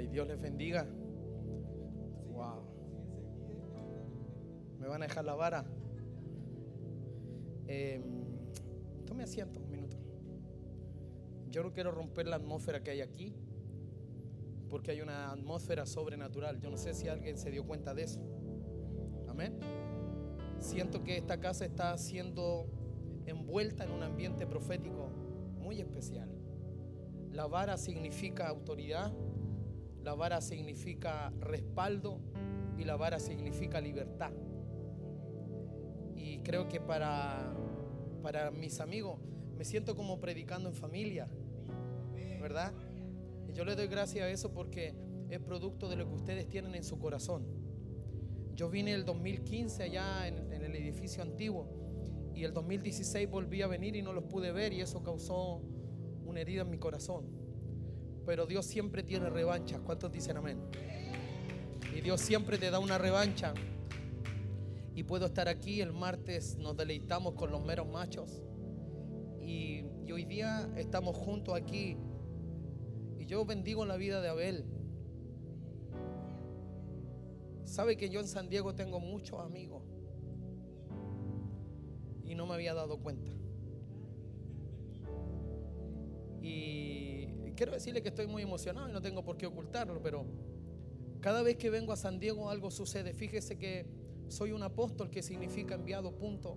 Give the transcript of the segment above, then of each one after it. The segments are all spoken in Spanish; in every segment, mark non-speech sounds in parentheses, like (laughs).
Ay, Dios les bendiga. Wow. ¿Me van a dejar la vara? Eh, tome asiento un minuto. Yo no quiero romper la atmósfera que hay aquí, porque hay una atmósfera sobrenatural. Yo no sé si alguien se dio cuenta de eso. Amén. Siento que esta casa está siendo envuelta en un ambiente profético muy especial. La vara significa autoridad, la vara significa respaldo y la vara significa libertad. Y creo que para, para mis amigos me siento como predicando en familia, ¿verdad? Y yo le doy gracias a eso porque es producto de lo que ustedes tienen en su corazón. Yo vine el 2015 allá en, en el edificio antiguo y el 2016 volví a venir y no los pude ver y eso causó una herida en mi corazón. Pero Dios siempre tiene revancha. ¿Cuántos dicen amén? Y Dios siempre te da una revancha. Y puedo estar aquí el martes, nos deleitamos con los meros machos. Y, y hoy día estamos juntos aquí. Y yo bendigo la vida de Abel. Sabe que yo en San Diego tengo muchos amigos. Y no me había dado cuenta. Y quiero decirle que estoy muy emocionado y no tengo por qué ocultarlo, pero cada vez que vengo a San Diego algo sucede. Fíjese que soy un apóstol que significa enviado, punto.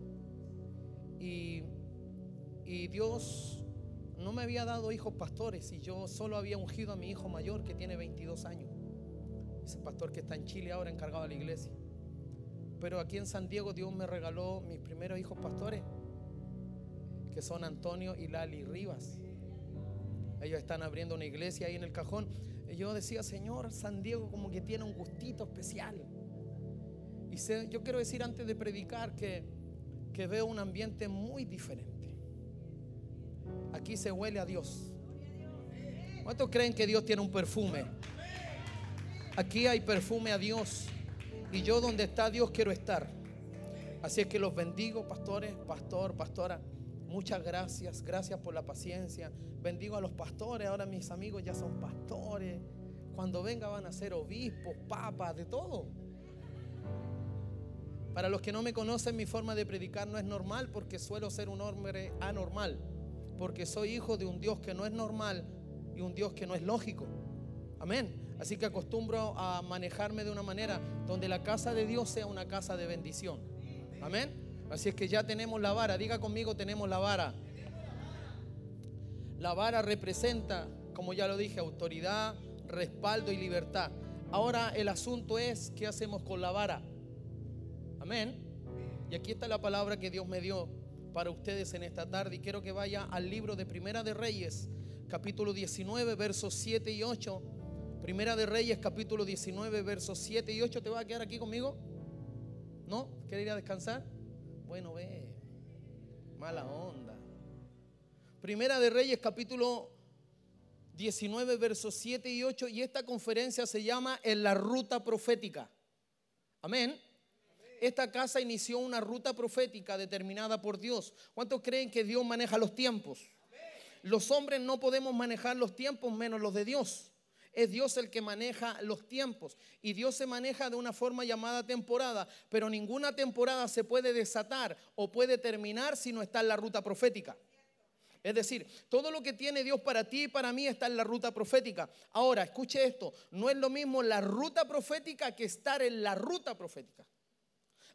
Y, y Dios no me había dado hijos pastores y yo solo había ungido a mi hijo mayor que tiene 22 años. Ese pastor que está en Chile ahora encargado de la iglesia. Pero aquí en San Diego Dios me regaló mis primeros hijos pastores, que son Antonio y Lali Rivas. Ellos están abriendo una iglesia ahí en el cajón. Y yo decía, Señor, San Diego como que tiene un gustito especial. Y sé- yo quiero decir antes de predicar que, que veo un ambiente muy diferente. Aquí se huele a Dios. ¿Cuántos creen que Dios tiene un perfume? Aquí hay perfume a Dios. Y yo donde está Dios quiero estar. Así es que los bendigo, pastores, pastor, pastora. Muchas gracias, gracias por la paciencia. Bendigo a los pastores, ahora mis amigos ya son pastores. Cuando venga van a ser obispos, papas, de todo. Para los que no me conocen, mi forma de predicar no es normal porque suelo ser un hombre anormal. Porque soy hijo de un Dios que no es normal y un Dios que no es lógico. Amén. Así que acostumbro a manejarme de una manera donde la casa de Dios sea una casa de bendición. Amén. Así es que ya tenemos la vara. Diga conmigo, tenemos la vara. La vara representa, como ya lo dije, autoridad, respaldo y libertad. Ahora el asunto es, ¿qué hacemos con la vara? Amén. Y aquí está la palabra que Dios me dio para ustedes en esta tarde. Y quiero que vaya al libro de Primera de Reyes, capítulo 19, versos 7 y 8. Primera de Reyes, capítulo 19, versos 7 y 8. ¿Te vas a quedar aquí conmigo? ¿No? ¿Quieres ir a descansar? Bueno, ve. Mala onda. Primera de Reyes, capítulo 19, versos 7 y 8. Y esta conferencia se llama En la ruta profética. Amén. Esta casa inició una ruta profética determinada por Dios. ¿Cuántos creen que Dios maneja los tiempos? Los hombres no podemos manejar los tiempos menos los de Dios. Es Dios el que maneja los tiempos. Y Dios se maneja de una forma llamada temporada. Pero ninguna temporada se puede desatar o puede terminar si no está en la ruta profética. Es decir, todo lo que tiene Dios para ti y para mí está en la ruta profética. Ahora, escuche esto, no es lo mismo la ruta profética que estar en la ruta profética.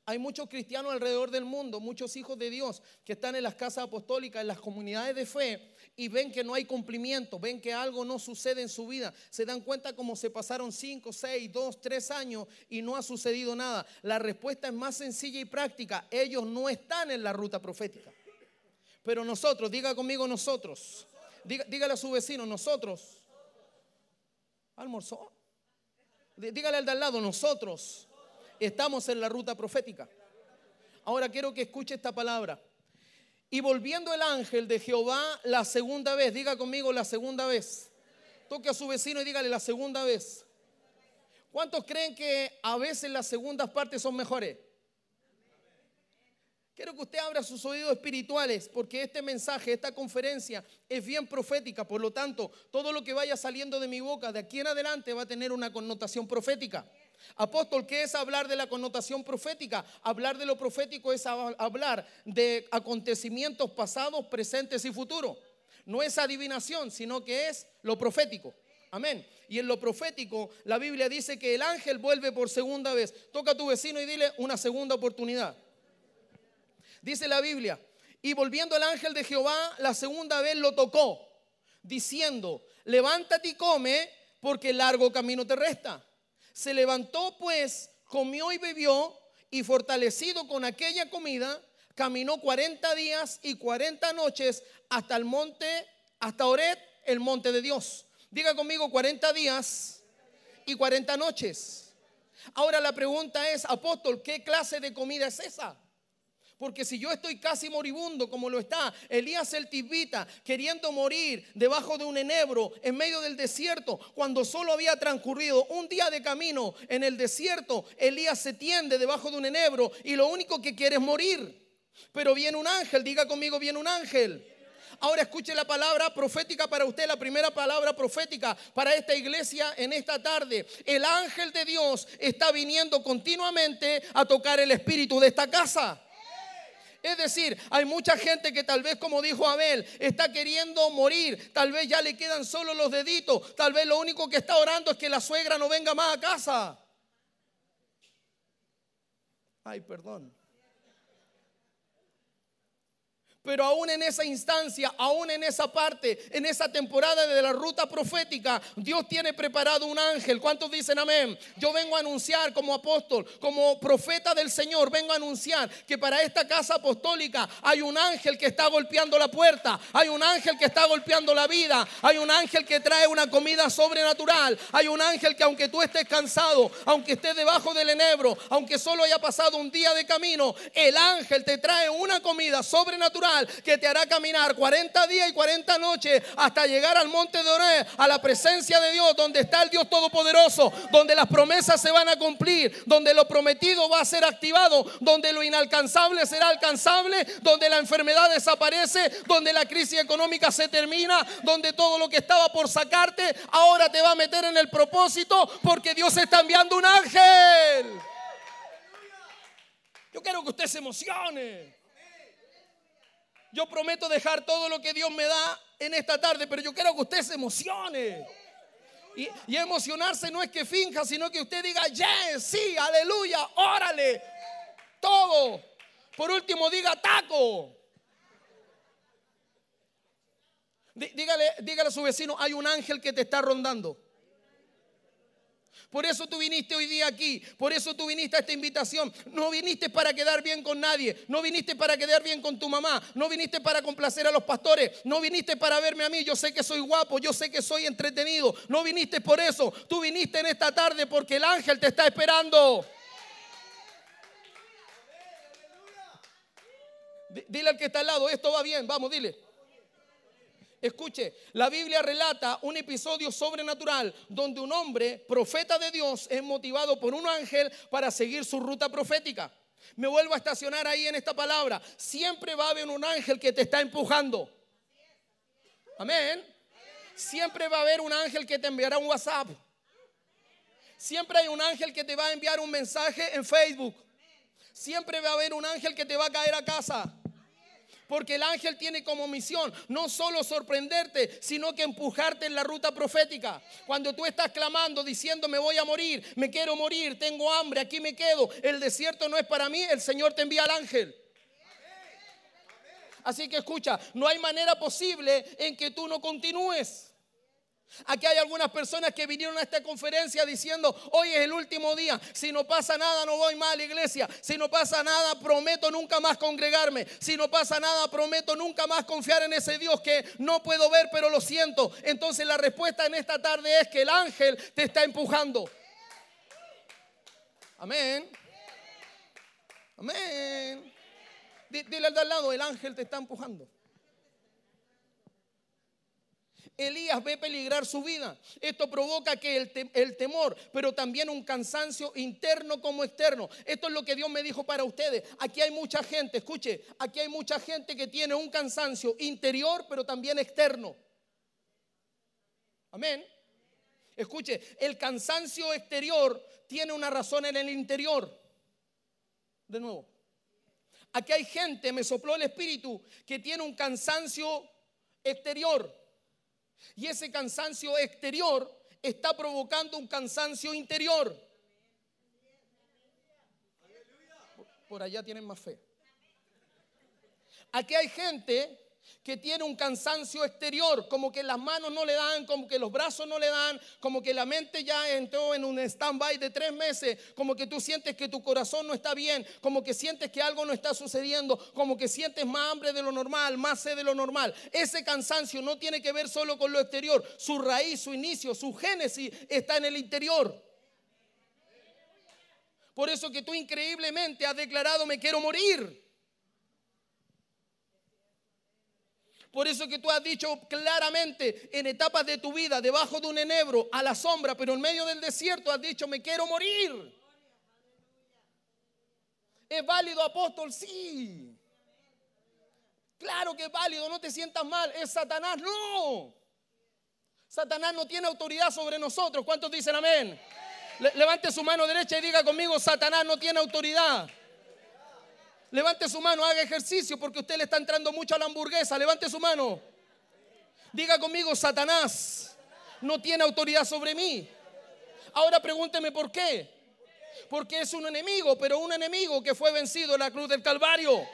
Hay muchos cristianos alrededor del mundo, muchos hijos de Dios que están en las casas apostólicas, en las comunidades de fe y ven que no hay cumplimiento, ven que algo no sucede en su vida. Se dan cuenta como se pasaron 5, 6, 2, 3 años y no ha sucedido nada. La respuesta es más sencilla y práctica. Ellos no están en la ruta profética. Pero nosotros, diga conmigo nosotros, diga, dígale a su vecino, nosotros, almorzó. Dí- Dígale al de al lado, nosotros estamos en la ruta profética. Ahora quiero que escuche esta palabra. Y volviendo el ángel de Jehová la segunda vez, diga conmigo la segunda vez. Toque a su vecino y dígale la segunda vez. ¿Cuántos creen que a veces las segundas partes son mejores? Quiero que usted abra sus oídos espirituales porque este mensaje, esta conferencia es bien profética. Por lo tanto, todo lo que vaya saliendo de mi boca de aquí en adelante va a tener una connotación profética. Apóstol, ¿qué es hablar de la connotación profética? Hablar de lo profético es hablar de acontecimientos pasados, presentes y futuros. No es adivinación, sino que es lo profético. Amén. Y en lo profético, la Biblia dice que el ángel vuelve por segunda vez. Toca a tu vecino y dile una segunda oportunidad. Dice la Biblia, y volviendo el ángel de Jehová, la segunda vez lo tocó, diciendo, levántate y come, porque largo camino te resta. Se levantó pues, comió y bebió, y fortalecido con aquella comida, caminó 40 días y 40 noches hasta el monte, hasta Oret, el monte de Dios. Diga conmigo 40 días y 40 noches. Ahora la pregunta es, apóstol, ¿qué clase de comida es esa? Porque si yo estoy casi moribundo, como lo está Elías el Tibita, queriendo morir debajo de un enebro en medio del desierto, cuando solo había transcurrido un día de camino en el desierto, Elías se tiende debajo de un enebro y lo único que quiere es morir. Pero viene un ángel, diga conmigo, viene un ángel. Ahora escuche la palabra profética para usted, la primera palabra profética para esta iglesia en esta tarde. El ángel de Dios está viniendo continuamente a tocar el espíritu de esta casa. Es decir, hay mucha gente que tal vez, como dijo Abel, está queriendo morir. Tal vez ya le quedan solo los deditos. Tal vez lo único que está orando es que la suegra no venga más a casa. Ay, perdón. Pero aún en esa instancia, aún en esa parte, en esa temporada de la ruta profética, Dios tiene preparado un ángel. ¿Cuántos dicen amén? Yo vengo a anunciar como apóstol, como profeta del Señor, vengo a anunciar que para esta casa apostólica hay un ángel que está golpeando la puerta, hay un ángel que está golpeando la vida, hay un ángel que trae una comida sobrenatural, hay un ángel que aunque tú estés cansado, aunque estés debajo del enebro, aunque solo haya pasado un día de camino, el ángel te trae una comida sobrenatural que te hará caminar 40 días y 40 noches hasta llegar al monte de Oré, a la presencia de Dios, donde está el Dios Todopoderoso, donde las promesas se van a cumplir, donde lo prometido va a ser activado, donde lo inalcanzable será alcanzable, donde la enfermedad desaparece, donde la crisis económica se termina, donde todo lo que estaba por sacarte ahora te va a meter en el propósito porque Dios está enviando un ángel. Yo quiero que usted se emocione. Yo prometo dejar todo lo que Dios me da en esta tarde, pero yo quiero que usted se emocione. Y, emocionarse no es que finja, sino que usted diga, yes, sí, aleluya, órale, todo. Por último, diga taco. Dígale, dígale a su vecino, hay un ángel que te está rondando. Por eso tú viniste hoy día aquí, por eso tú viniste a esta invitación. No viniste para quedar bien con nadie, no viniste para quedar bien con tu mamá, no viniste para complacer a los pastores, no viniste para verme a mí, yo sé que soy guapo, yo sé que soy entretenido, no viniste por eso, tú viniste en esta tarde porque el ángel te está esperando. Dile al que está al lado, esto va bien, vamos, dile. Escuche, la Biblia relata un episodio sobrenatural donde un hombre, profeta de Dios, es motivado por un ángel para seguir su ruta profética. Me vuelvo a estacionar ahí en esta palabra. Siempre va a haber un ángel que te está empujando. Amén. Siempre va a haber un ángel que te enviará un WhatsApp. Siempre hay un ángel que te va a enviar un mensaje en Facebook. Siempre va a haber un ángel que te va a caer a casa. Porque el ángel tiene como misión no solo sorprenderte, sino que empujarte en la ruta profética. Cuando tú estás clamando, diciendo, me voy a morir, me quiero morir, tengo hambre, aquí me quedo, el desierto no es para mí, el Señor te envía al ángel. Así que escucha, no hay manera posible en que tú no continúes. Aquí hay algunas personas que vinieron a esta conferencia diciendo, hoy es el último día, si no pasa nada no voy más a la iglesia, si no pasa nada prometo nunca más congregarme, si no pasa nada prometo nunca más confiar en ese Dios que no puedo ver pero lo siento. Entonces la respuesta en esta tarde es que el ángel te está empujando. Amén. Amén. Dile al de al lado, el ángel te está empujando. Elías ve peligrar su vida. Esto provoca que el, temor, pero también un cansancio interno como externo. Esto es lo que Dios me dijo para ustedes. Aquí hay mucha gente, escuche, aquí hay mucha gente que tiene un cansancio interior, pero también externo. Amén. Escuche, el cansancio exterior tiene una razón en el interior. De nuevo, aquí hay gente, me sopló el espíritu, que tiene un cansancio exterior y ese cansancio exterior está provocando un cansancio interior. Por allá tienen más fe. Aquí hay gente que tiene un cansancio exterior, como que las manos no le dan, como que los brazos no le dan, como que la mente ya entró en un stand-by de tres meses, como que tú sientes que tu corazón no está bien, como que sientes que algo no está sucediendo, como que sientes más hambre de lo normal, más sed de lo normal. Ese cansancio no tiene que ver solo con lo exterior, su raíz, su inicio, su génesis está en el interior. Por eso que tú increíblemente has declarado me quiero morir. Por eso que tú has dicho claramente en etapas de tu vida, debajo de un enebro, a la sombra, pero en medio del desierto has dicho, me quiero morir. ¿Es válido, apóstol? Sí. Claro que es válido, no te sientas mal. Es Satanás, no. Satanás no tiene autoridad sobre nosotros. ¿Cuántos dicen amén? levante su mano derecha y diga conmigo, Satanás no tiene autoridad. Levante su mano, haga ejercicio porque usted le está entrando mucho a la hamburguesa. Levante su mano. Diga conmigo, Satanás no tiene autoridad sobre mí. Ahora pregúnteme por qué. Porque es un enemigo, pero un enemigo que fue vencido en la cruz del Calvario.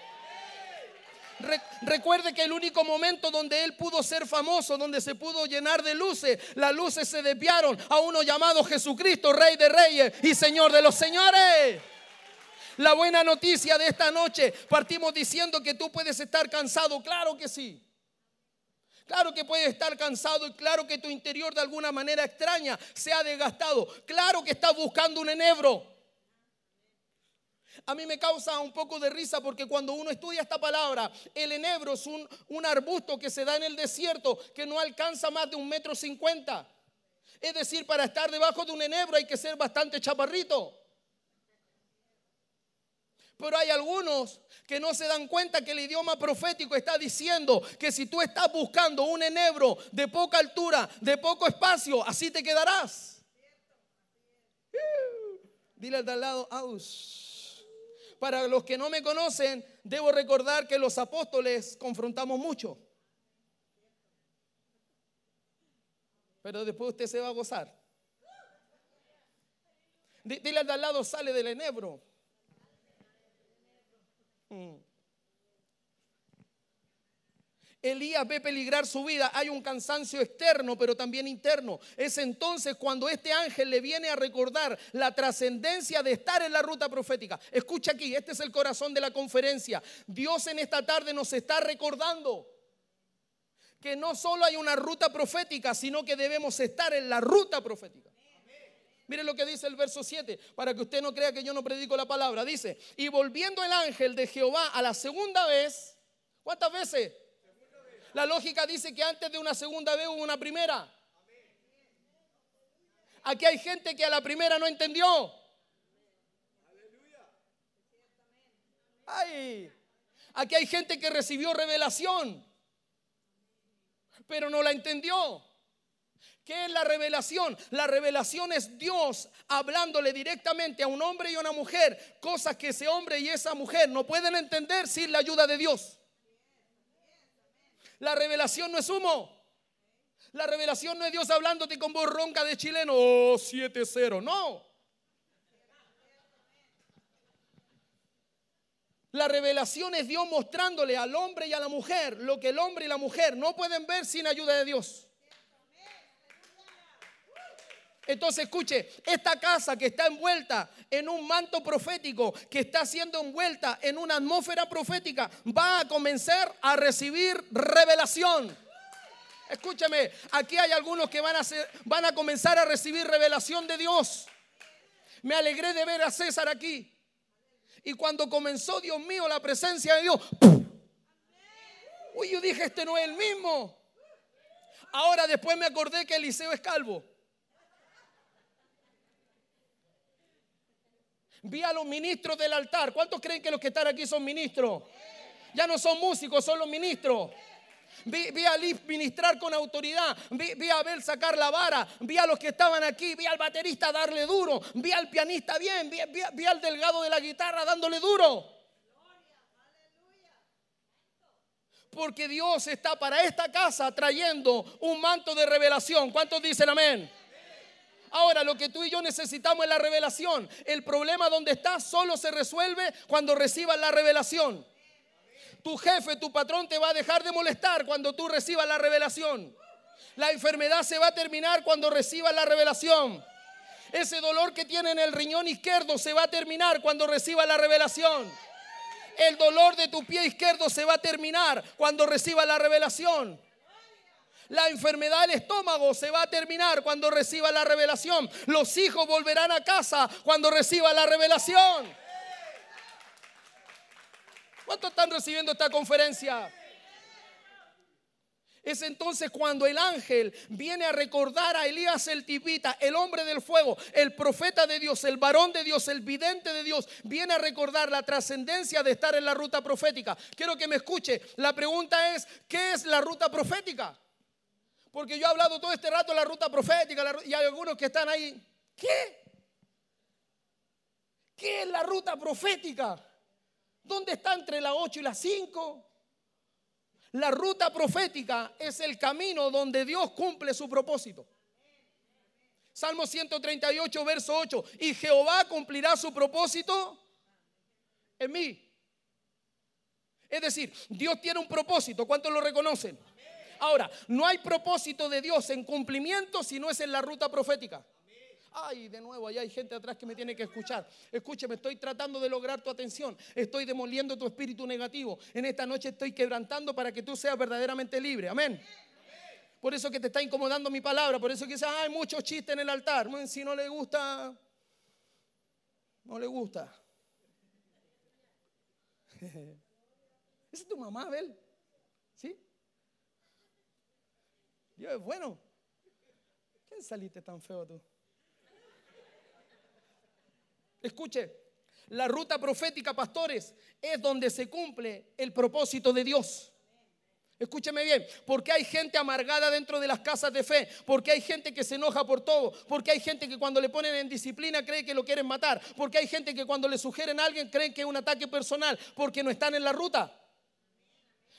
recuerde que el único momento donde él pudo ser famoso, donde se pudo llenar de luces, las luces se desviaron a uno llamado Jesucristo, Rey de Reyes y Señor de los Señores. La buena noticia de esta noche, partimos diciendo que tú puedes estar cansado, claro que sí. Claro que puedes estar cansado y claro que tu interior de alguna manera extraña se ha desgastado. Claro que estás buscando un enebro. A mí me causa un poco de risa porque cuando uno estudia esta palabra, el enebro es un, un arbusto que se da en el desierto que no alcanza más de un metro cincuenta. Es decir, para estar debajo de un enebro hay que ser bastante chaparrito. Pero hay algunos que no se dan cuenta que el idioma profético está diciendo que si tú estás buscando un enebro de poca altura, de poco espacio, así te quedarás. Dile al de al lado. Para los que no me conocen, debo recordar que los apóstoles confrontamos mucho. Pero después usted se va a gozar. Dile al de al lado, sale del enebro. Mm. Elías ve peligrar su vida. Hay un cansancio externo, pero también interno. Es entonces cuando este ángel le viene a recordar la trascendencia de estar en la ruta profética. Escucha aquí, este es el corazón de la conferencia. Dios en esta tarde nos está recordando que no solo hay una ruta profética, sino que debemos estar en la ruta profética. Mire lo que dice el verso 7, para que usted no crea que yo no predico la palabra. Dice, y volviendo el ángel de Jehová a la segunda vez, ¿cuántas veces? La lógica dice que antes de una segunda vez hubo una primera. Aquí hay gente que a la primera no entendió. Ay, aquí hay gente que recibió revelación, pero no la entendió. ¿Qué es la revelación? La revelación es Dios hablándole directamente a un hombre y a una mujer, cosas que ese hombre y esa mujer no pueden entender sin la ayuda de Dios. La revelación no es humo. La revelación no es Dios hablándote con voz ronca de chileno, oh 7-0, no. La revelación es Dios mostrándole al hombre y a la mujer lo que el hombre y la mujer no pueden ver sin ayuda de Dios. Entonces escuche, esta casa que está envuelta en un manto profético, que está siendo envuelta en una atmósfera profética, va a comenzar a recibir revelación. Escúcheme, aquí hay algunos que van a, van a comenzar a recibir revelación de Dios. Me alegré de ver a César aquí. Y cuando comenzó, Dios mío, la presencia de Dios, uy, yo dije, este no es el mismo. Ahora después me acordé que Eliseo es calvo. Vi a los ministros del altar. ¿Cuántos creen que los que están aquí son ministros? Ya no son músicos, son los ministros. Vi, a Liz ministrar con autoridad. Vi, a Abel sacar la vara. Vi a los que estaban aquí. Vi al baterista darle duro. Vi al pianista bien. vi al delgado de la guitarra dándole duro. Porque Dios está para esta casa trayendo un manto de revelación. ¿Cuántos dicen amén? Ahora, lo que tú y yo necesitamos es la revelación. El problema donde está solo se resuelve cuando recibas la revelación. Tu jefe, tu patrón te va a dejar de molestar cuando tú recibas la revelación. La enfermedad se va a terminar cuando recibas la revelación. Ese dolor que tiene en el riñón izquierdo se va a terminar cuando reciba la revelación. El dolor de tu pie izquierdo se va a terminar cuando reciba la revelación. La enfermedad del estómago se va a terminar cuando reciba la revelación. Los hijos volverán a casa cuando reciba la revelación. ¿Cuántos están recibiendo esta conferencia? Es entonces cuando el ángel viene a recordar a Elías el tipita, el hombre del fuego, el profeta de Dios, el varón de Dios, el vidente de Dios, viene a recordar la trascendencia de estar en la ruta profética. Quiero que me escuche. La pregunta es, ¿qué es la ruta profética? Porque yo he hablado todo este rato de la ruta profética y hay algunos que están ahí. ¿Qué? ¿Qué es la ruta profética? ¿Dónde está entre las 8 y las 5? La ruta profética es el camino donde Dios cumple su propósito. Salmo 138, verso 8. Y Jehová cumplirá su propósito en mí. Es decir, Dios tiene un propósito. ¿Cuántos lo reconocen? Ahora, no hay propósito de Dios en cumplimiento si no es en la ruta profética. Ay, de nuevo, allá hay gente atrás que me tiene que escuchar. Escúcheme, estoy tratando de lograr tu atención. Estoy demoliendo tu espíritu negativo. En esta noche estoy quebrantando para que tú seas verdaderamente libre. Amén. Por eso que te está incomodando mi palabra. Por eso que dice, hay muchos chistes en el altar. Si no le gusta, no le gusta. (laughs) Esa es tu mamá, Abel. ¿Sí? Dios es bueno. ¿Quién saliste tan feo tú? Escuche, la ruta profética, pastores, es donde se cumple el propósito de Dios. Escúcheme bien, porque hay gente amargada dentro de las casas de fe, porque hay gente que se enoja por todo, porque hay gente que cuando le ponen en disciplina cree que lo quieren matar, porque hay gente que cuando le sugieren a alguien creen que es un ataque personal, porque no están en la ruta.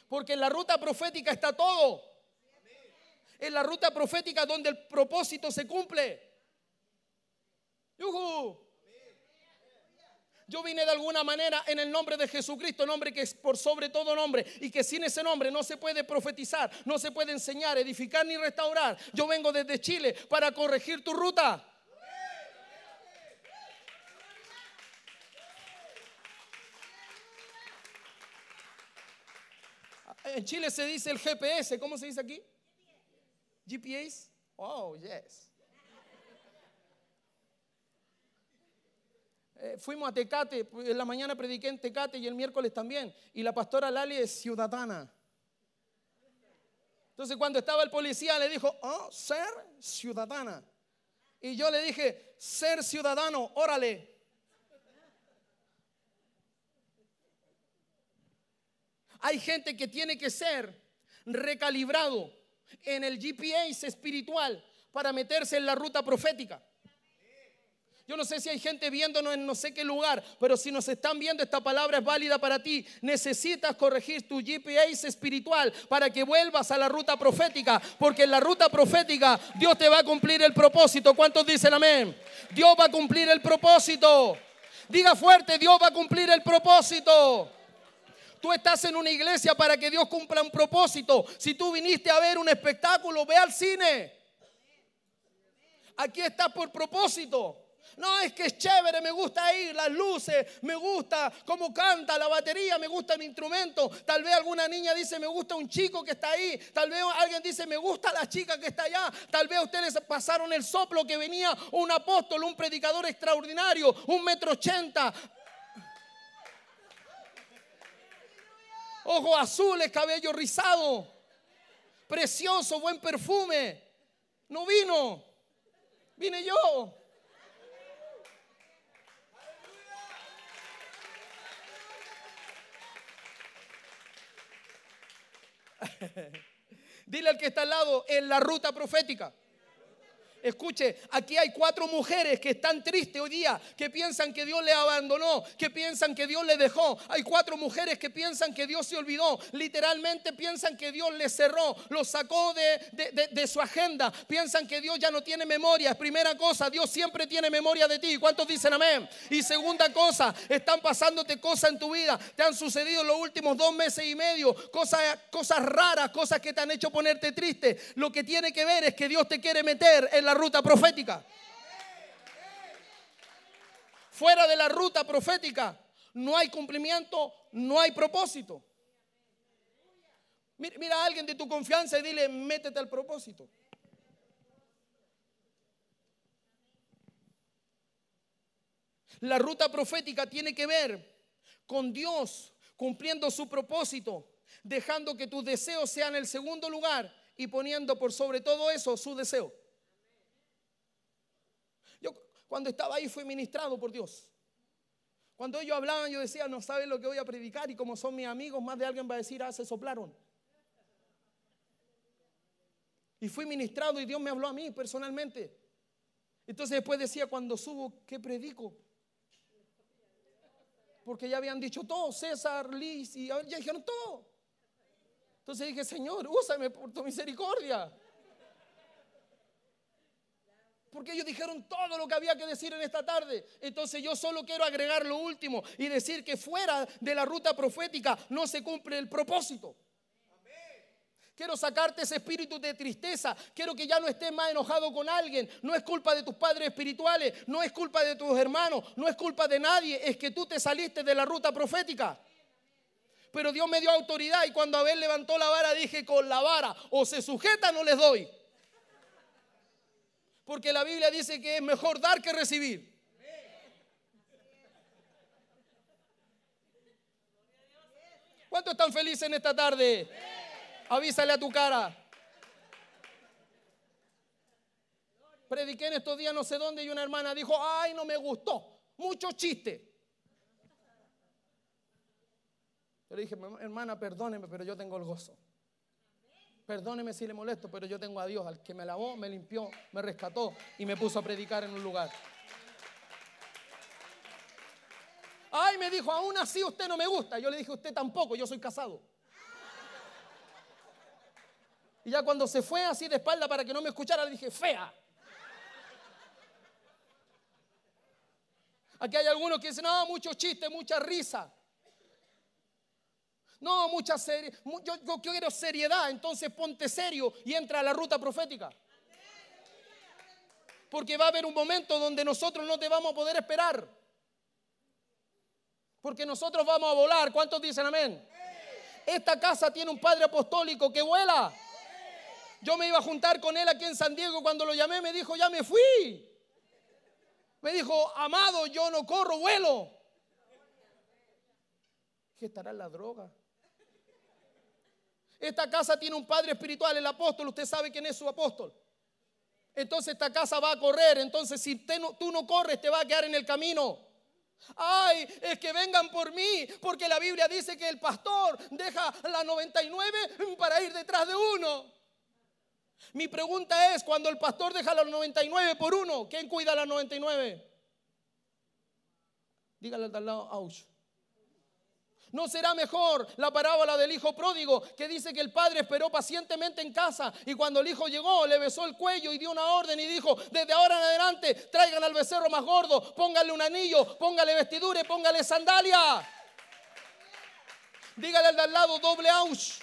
Porque en la ruta profética está todo. En la ruta profética donde el propósito se cumple. Yo vine de alguna manera en el nombre de Jesucristo, nombre que es por sobre todo nombre y que sin ese nombre no se puede profetizar, no se puede enseñar, edificar ni restaurar. Yo vengo desde Chile para corregir tu ruta. En Chile se dice el GPS, ¿cómo se dice aquí? GPS. Oh, yes. Eh, fuimos a Tecate, en la mañana prediqué en Tecate y el miércoles también. Y la pastora Lali es ciudadana. Entonces cuando estaba el policía le dijo, oh, ser ciudadana. Y yo le dije, ser ciudadano, órale. Hay gente que tiene que ser recalibrado en el GPS espiritual para meterse en la ruta profética. Yo no sé si hay gente viéndonos en no sé qué lugar, pero si nos están viendo, esta palabra es válida para ti. Necesitas corregir tu GPS espiritual para que vuelvas a la ruta profética, porque en la ruta profética Dios te va a cumplir el propósito. ¿Cuántos dicen amén? Dios va a cumplir el propósito. Diga fuerte, Dios va a cumplir el propósito. Tú estás en una iglesia para que Dios cumpla un propósito. Si tú viniste a ver un espectáculo, ve al cine. Aquí estás por propósito. No, es que es chévere, me gusta ir, las luces, me gusta cómo canta la batería, me gusta mi instrumento. Tal vez alguna niña dice, me gusta un chico que está ahí. Tal vez alguien dice, me gusta la chica que está allá. Tal vez ustedes pasaron el soplo que venía un apóstol, un predicador extraordinario, un metro ochenta. Ojos azules, cabello rizado. precioso, buen perfume. No vino, vine yo. (laughs) Dile al que está al lado, en la ruta profética. Escuche, aquí hay cuatro mujeres que están tristes hoy día, que piensan que Dios le abandonó, que piensan que Dios le dejó. Hay cuatro mujeres que piensan que Dios se olvidó. Literalmente piensan que Dios le cerró, lo sacó de, de, su agenda. Piensan que Dios ya no tiene memoria. Primera cosa, Dios siempre tiene memoria de ti. ¿Cuántos dicen amén? Y segunda cosa, están pasándote cosas en tu vida. Te han sucedido los últimos dos meses y medio. Cosas, cosas raras, cosas que te han hecho ponerte triste. Lo que tiene que ver es que Dios te quiere meter en la ruta profética. Fuera de la ruta profética no hay cumplimiento, no hay propósito. Mira, a alguien de tu confianza y dile, métete al propósito. La ruta profética tiene que ver con Dios cumpliendo su propósito, dejando que tus deseos sean el segundo lugar y poniendo por sobre todo eso su deseo. Cuando estaba ahí fui ministrado por Dios. Cuando ellos hablaban, yo decía, no saben lo que voy a predicar y como son mis amigos, más de alguien va a decir, ah, se soplaron. Y fui ministrado y Dios me habló a mí personalmente. Entonces después decía, cuando subo, ¿qué predico? Porque ya habían dicho todo, César, Liz, y ya dijeron todo. Entonces dije, Señor, úsame por tu misericordia porque ellos dijeron todo lo que había que decir en esta tarde. Entonces yo solo quiero agregar lo último y decir que fuera de la ruta profética no se cumple el propósito. Quiero sacarte ese espíritu de tristeza. Quiero que ya no estés más enojado con alguien. No es culpa de tus padres espirituales. No es culpa de tus hermanos. No es culpa de nadie. Es que tú te saliste de la ruta profética. Pero Dios me dio autoridad y cuando Abel levantó la vara dije con la vara o se sujeta no les doy. Porque la Biblia dice que es mejor dar que recibir. ¿Cuántos están felices en esta tarde? Avísale a tu cara. Prediqué en estos días no sé dónde y una hermana dijo, ay, no me gustó, mucho chiste. Yo le dije, hermana, perdóneme, pero yo tengo el gozo. Perdóneme si le molesto, pero yo tengo a Dios, al que me lavó, me limpió, me rescató y me puso a predicar en un lugar. Ay, me dijo, aún así usted no me gusta. Yo le dije, usted tampoco, yo soy casado. Y ya cuando se fue así de espalda para que no me escuchara, le dije, fea. Aquí hay algunos que dicen, no, mucho chiste, mucha risa. No, mucha serie. Yo, quiero seriedad, entonces ponte serio y entra a la ruta profética. Porque va a haber un momento donde nosotros no te vamos a poder esperar. Porque nosotros vamos a volar. ¿Cuántos dicen amén? Esta casa tiene un padre apostólico que vuela. Yo me iba a juntar con él aquí en San Diego. Cuando lo llamé me dijo, ya me fui. Me dijo, amado, yo no corro, vuelo. ¿Qué estará en la droga? Esta casa tiene un padre espiritual, el apóstol. Usted sabe quién es su apóstol. Entonces esta casa va a correr. Entonces si tú no corres, te va a quedar en el camino. Ay, es que vengan por mí, porque la Biblia dice que el pastor deja la 99 para ir detrás de uno. Mi pregunta es, cuando el pastor deja la 99 por uno, ¿quién cuida la 99? Dígale al lado, Ausch. ¿No será mejor la parábola del hijo pródigo que dice que el padre esperó pacientemente en casa y cuando el hijo llegó le besó el cuello y dio una orden y dijo, desde ahora en adelante traigan al becerro más gordo, póngale un anillo, póngale vestidura y póngale sandalia? Dígale al de al lado doble aus.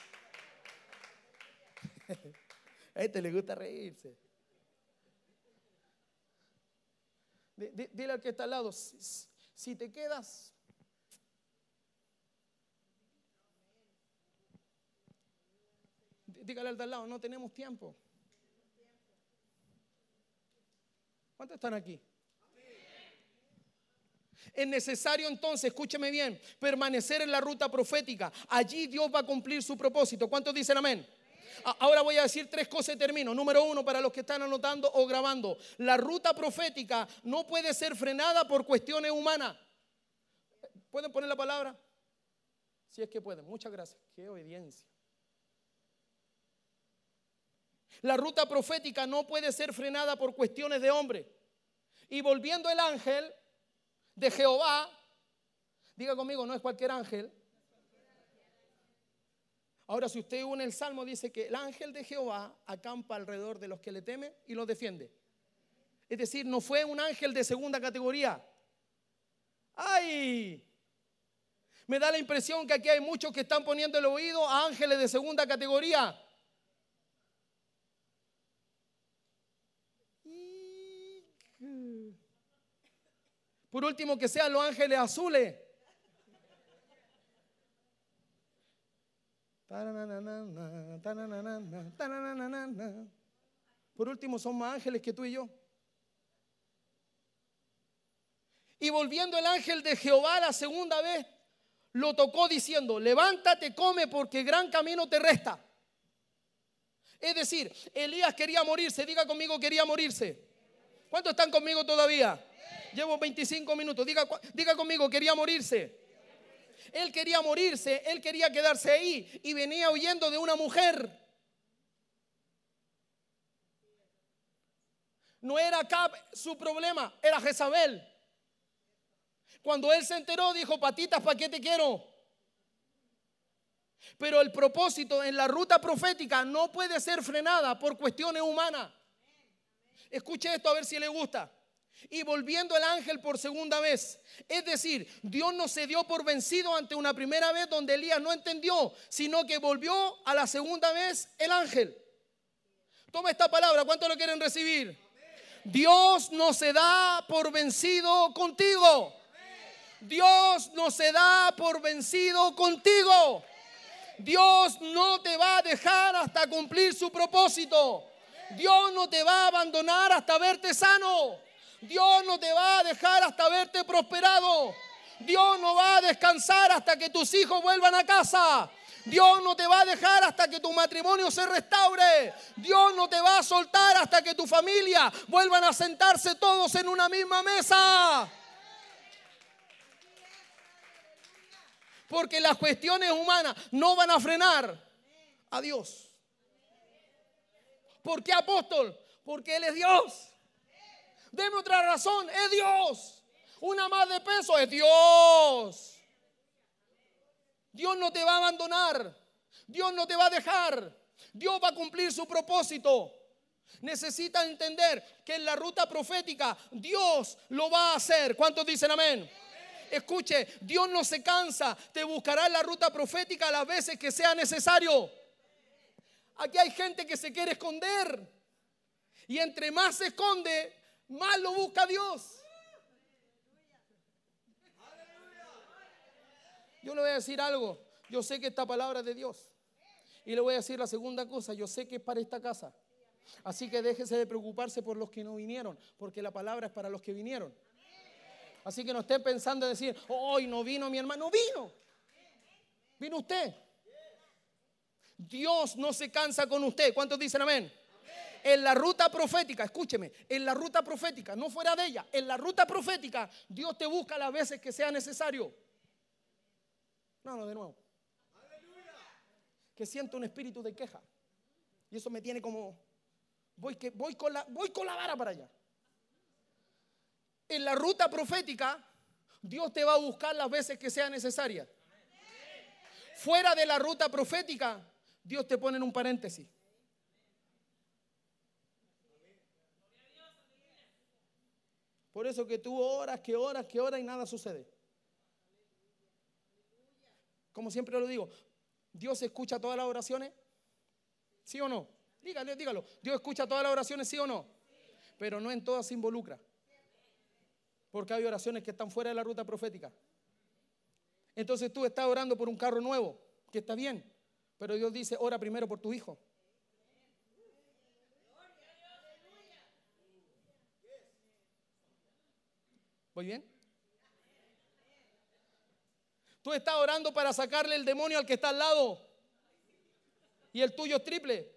(laughs) A este le gusta reírse. Dile al que está al lado, si te quedas Dígale al de al lado, no tenemos tiempo. ¿Cuántos están aquí? Es necesario entonces, escúcheme bien, permanecer en la ruta profética. Allí Dios va a cumplir su propósito. ¿Cuántos dicen amén? Ahora voy a decir tres cosas y termino. Número uno, para los que están anotando o grabando, la ruta profética no puede ser frenada por cuestiones humanas. ¿Pueden poner la palabra? Si es que pueden. Muchas gracias. Qué obediencia. La ruta profética no puede ser frenada por cuestiones de hombre. Y volviendo el ángel de Jehová, diga conmigo, no es cualquier ángel. Ahora, si usted une el salmo, dice que el ángel de Jehová acampa alrededor de los que le temen y los defiende. Es decir, no fue un ángel de segunda categoría. ¡Ay! Me da la impresión que aquí hay muchos que están poniendo el oído a ángeles de segunda categoría. Por último, que sean los ángeles azules. Por último, son más ángeles que tú y yo. Y volviendo el ángel de Jehová la segunda vez, lo tocó diciendo, levántate, come, porque gran camino te resta. Es decir, Elías quería morirse, diga conmigo, quería morirse. ¿Cuántos están conmigo todavía? Llevo 25 minutos. Diga, diga conmigo, quería morirse. Él quería morirse, él quería quedarse ahí y venía huyendo de una mujer. No era su problema, era Jezabel. Cuando él se enteró, dijo, patitas, ¿para qué te quiero? Pero el propósito en la ruta profética no puede ser frenada por cuestiones humanas. Escuche esto a ver si le gusta y volviendo el ángel por segunda vez. Es decir, Dios no se dio por vencido ante una primera vez donde Elías no entendió, sino que volvió a la segunda vez el ángel. Toma esta palabra, ¿cuánto lo quieren recibir? Dios no se da por vencido contigo. Dios no se da por vencido contigo. Dios no te va a dejar hasta cumplir su propósito. Dios no te va a abandonar hasta verte sano. Dios no te va a dejar hasta verte prosperado. Dios no va a descansar hasta que tus hijos vuelvan a casa. Dios no te va a dejar hasta que tu matrimonio se restaure. Dios no te va a soltar hasta que tu familia vuelvan a sentarse todos en una misma mesa. Porque las cuestiones humanas no van a frenar a Dios. ¿Por qué apóstol? Porque Él es Dios. Deme otra razón, es Dios. Una más de peso, es Dios. Dios no te va a abandonar. Dios no te va a dejar. Dios va a cumplir su propósito. Necesita entender que en la ruta profética Dios lo va a hacer. ¿Cuántos dicen amén? Escuche, Dios no se cansa, te buscará en la ruta profética las veces que sea necesario. Aquí hay gente que se quiere esconder. Y entre más se esconde, más lo busca Dios. Yo le voy a decir algo. Yo sé que esta palabra es de Dios. Y le voy a decir la segunda cosa. Yo sé que es para esta casa. Así que déjese de preocuparse por los que no vinieron, porque la palabra es para los que vinieron. Así que no estén pensando en decir, hoy no vino mi hermano, vino. Vino usted. Dios no se cansa con usted. ¿Cuántos dicen amén? En la ruta profética, escúcheme, en la ruta profética, no fuera de ella, en la ruta profética, Dios te busca las veces que sea necesario. No, no, de nuevo. Que siento un espíritu de queja. Y eso me tiene como, voy, que, voy, con la, voy con la vara para allá. En la ruta profética, Dios te va a buscar las veces que sea necesaria. Fuera de la ruta profética, Dios te pone en un paréntesis. Por eso que tú horas, que horas, que horas y nada sucede. Como siempre lo digo, ¿Dios escucha todas las oraciones? ¿Sí o no? Dígalo, dígalo. ¿Dios escucha todas las oraciones, sí o no? Pero no en todas se involucra. Porque hay oraciones que están fuera de la ruta profética. Entonces tú estás orando por un carro nuevo, que está bien. Pero Dios dice, ora primero por tu hijo. ¿Voy bien? Tú estás orando para sacarle el demonio al que está al lado. Y el tuyo es triple.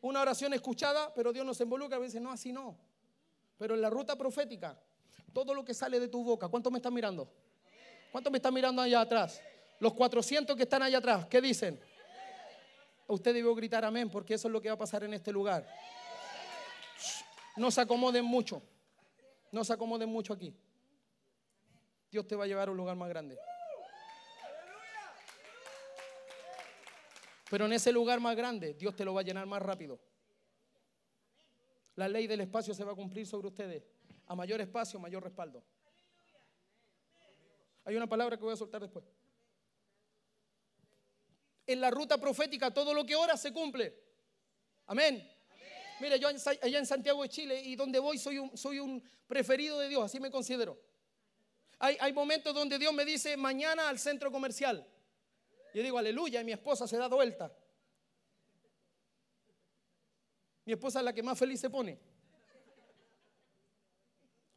Una oración escuchada, pero Dios nos involucra. A veces no, así no. Pero en la ruta profética, todo lo que sale de tu boca, ¿cuánto me están mirando? ¿Cuánto me están mirando allá atrás? Los 400 que están allá atrás, ¿qué dicen? Usted debe gritar amén, porque eso es lo que va a pasar en este lugar. No se acomoden mucho. No se acomoden mucho aquí. Dios te va a llevar a un lugar más grande. Pero en ese lugar más grande, Dios te lo va a llenar más rápido. La ley del espacio se va a cumplir sobre ustedes. A mayor espacio, mayor respaldo. Hay una palabra que voy a soltar después. En la ruta profética, todo lo que ora se cumple. Amén. Mire, yo allá en Santiago de Chile y donde voy soy un, soy un preferido de Dios, así me considero. Hay, hay momentos donde Dios me dice, mañana al centro comercial. Yo digo, aleluya, y mi esposa se da vuelta. Mi esposa es la que más feliz se pone.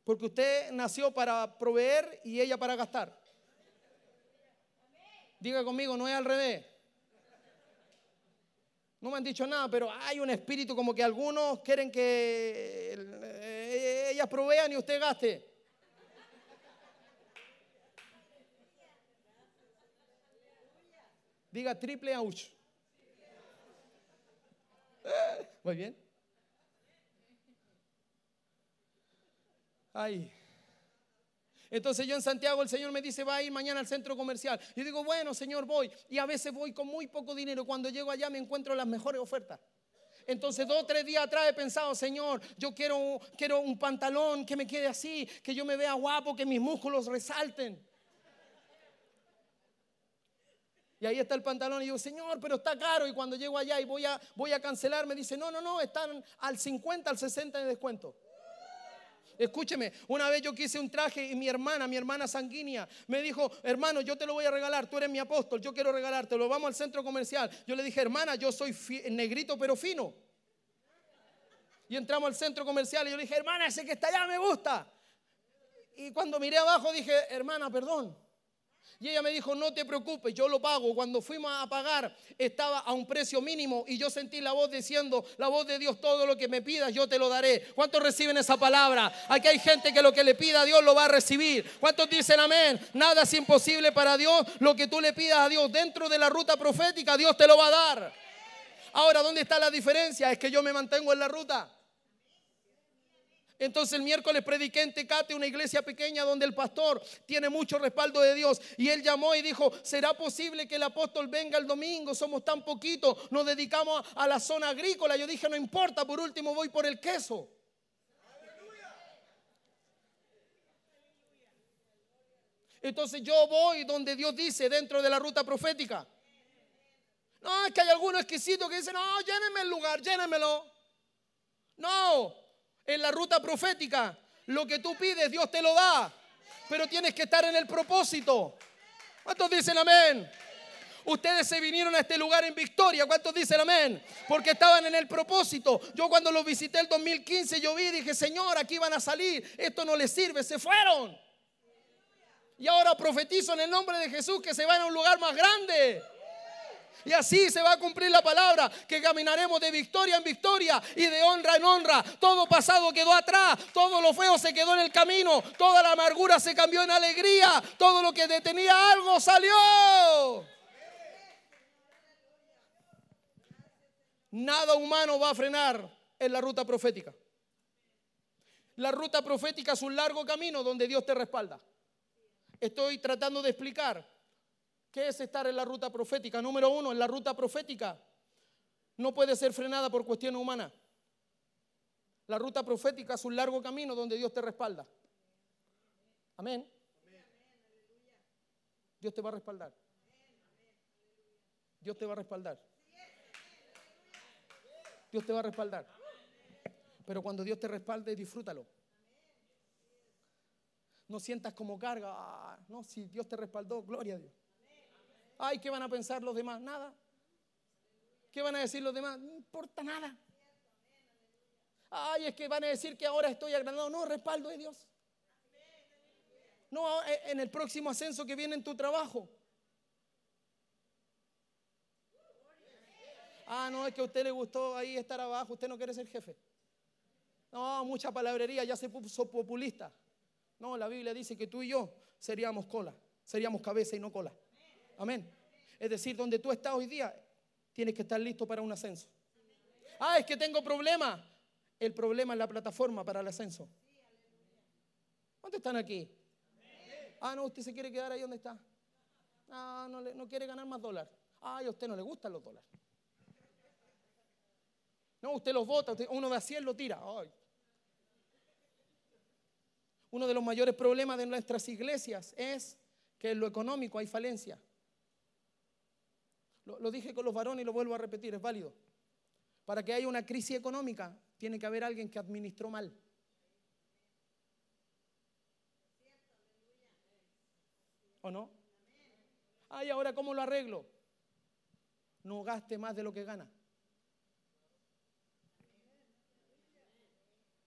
Porque usted nació para proveer y ella para gastar. Diga conmigo, no es al revés. No me han dicho nada, pero hay un espíritu como que algunos quieren que eh, ellas provean y usted gaste. Diga triple ouch. Eh, muy bien. Ay. Entonces yo en Santiago el Señor me dice, va a ir mañana al centro comercial. Yo digo, bueno, Señor, voy. Y a veces voy con muy poco dinero. Cuando llego allá me encuentro las mejores ofertas. Entonces dos o tres días atrás he pensado, Señor, yo quiero, quiero un pantalón que me quede así, que yo me vea guapo, que mis músculos resalten. Y ahí está el pantalón y digo, Señor, pero está caro. Y cuando llego allá y voy a, voy a cancelar, me dice, no, no, no, están al 50, al 60 de descuento. Escúcheme, una vez yo quise un traje y mi hermana, mi hermana sanguínea, me dijo, hermano, yo te lo voy a regalar, tú eres mi apóstol, yo quiero regalártelo, vamos al centro comercial. Yo le dije, hermana, yo soy negrito pero fino. Y entramos al centro comercial y yo le dije, hermana, ese que está allá me gusta. Y cuando miré abajo dije, hermana, perdón, y ella me dijo, no te preocupes, yo lo pago. Cuando fuimos a pagar estaba a un precio mínimo y yo sentí la voz diciendo, la voz de Dios, todo lo que me pidas yo te lo daré. ¿Cuántos reciben esa palabra? Aquí hay gente que lo que le pida a Dios lo va a recibir. ¿Cuántos dicen amén? Nada es imposible para Dios. Lo que tú le pidas a Dios dentro de la ruta profética, Dios te lo va a dar. Ahora, ¿dónde está la diferencia? Es que yo me mantengo en la ruta. Entonces el miércoles prediqué en Tecate, una iglesia pequeña donde el pastor tiene mucho respaldo de Dios. Y él llamó y dijo, ¿será posible que el apóstol venga el domingo? Somos tan poquitos, nos dedicamos a la zona agrícola. Yo dije, no importa, por último voy por el queso. Entonces yo voy donde Dios dice dentro de la ruta profética. No, es que hay algunos exquisitos que dicen, no, llénenme el lugar, llénenmelo. No, en la ruta profética. Lo que tú pides, Dios te lo da. Pero tienes que estar en el propósito. ¿Cuántos dicen amén? Ustedes se vinieron a este lugar en victoria. ¿Cuántos dicen amén? Porque estaban en el propósito. Yo cuando los visité el 2015, yo vi y dije, Señor, aquí van a salir. Esto no les sirve. Se fueron. Y ahora profetizo en el nombre de Jesús que se van a un lugar más grande. Y así se va a cumplir la palabra, que caminaremos de victoria en victoria y de honra en honra. Todo pasado quedó atrás, todo lo feo se quedó en el camino, toda la amargura se cambió en alegría, todo lo que detenía algo salió. Nada humano va a frenar en la ruta profética. La ruta profética es un largo camino donde Dios te respalda. Estoy tratando de explicar ¿Qué es estar en la ruta profética? Número uno, en la ruta profética no puede ser frenada por cuestiones humanas. La ruta profética es un largo camino donde Dios te respalda. Amén. Dios te va a respaldar. Dios te va a respaldar. Dios te va a respaldar. Pero cuando Dios te respalde, disfrútalo. No sientas como carga. Ah, no, si Dios te respaldó, gloria a Dios. Ay, ¿qué van a pensar los demás? Nada. ¿Qué van a decir los demás? No importa nada. Ay, es que van a decir que ahora estoy agrandado. No, respaldo de Dios. No, en el próximo ascenso que viene en tu trabajo. Ah, no, es que a usted le gustó ahí estar abajo, usted no quiere ser jefe. No, mucha palabrería, ya se puso populista. No, la Biblia dice que tú y yo seríamos cola, seríamos cabeza y no cola. Amén. Es decir, donde tú estás hoy día, tienes que estar listo para un ascenso. Ah, es que tengo problema. El problema es la plataforma para el ascenso. ¿Dónde están aquí? Ah, no, usted se quiere quedar ahí donde está. Ah, no, no quiere ganar más dólares. Ah, a usted no le gustan los dólares. No, usted los vota, uno de a 100 lo tira. Uno de los mayores problemas de nuestras iglesias es que en lo económico hay falencia. Lo, dije con los varones y lo vuelvo a repetir, es válido. Para que haya una crisis económica, tiene que haber alguien que administró mal. ¿O no? Ay, ahora cómo lo arreglo? No gaste más de lo que gana.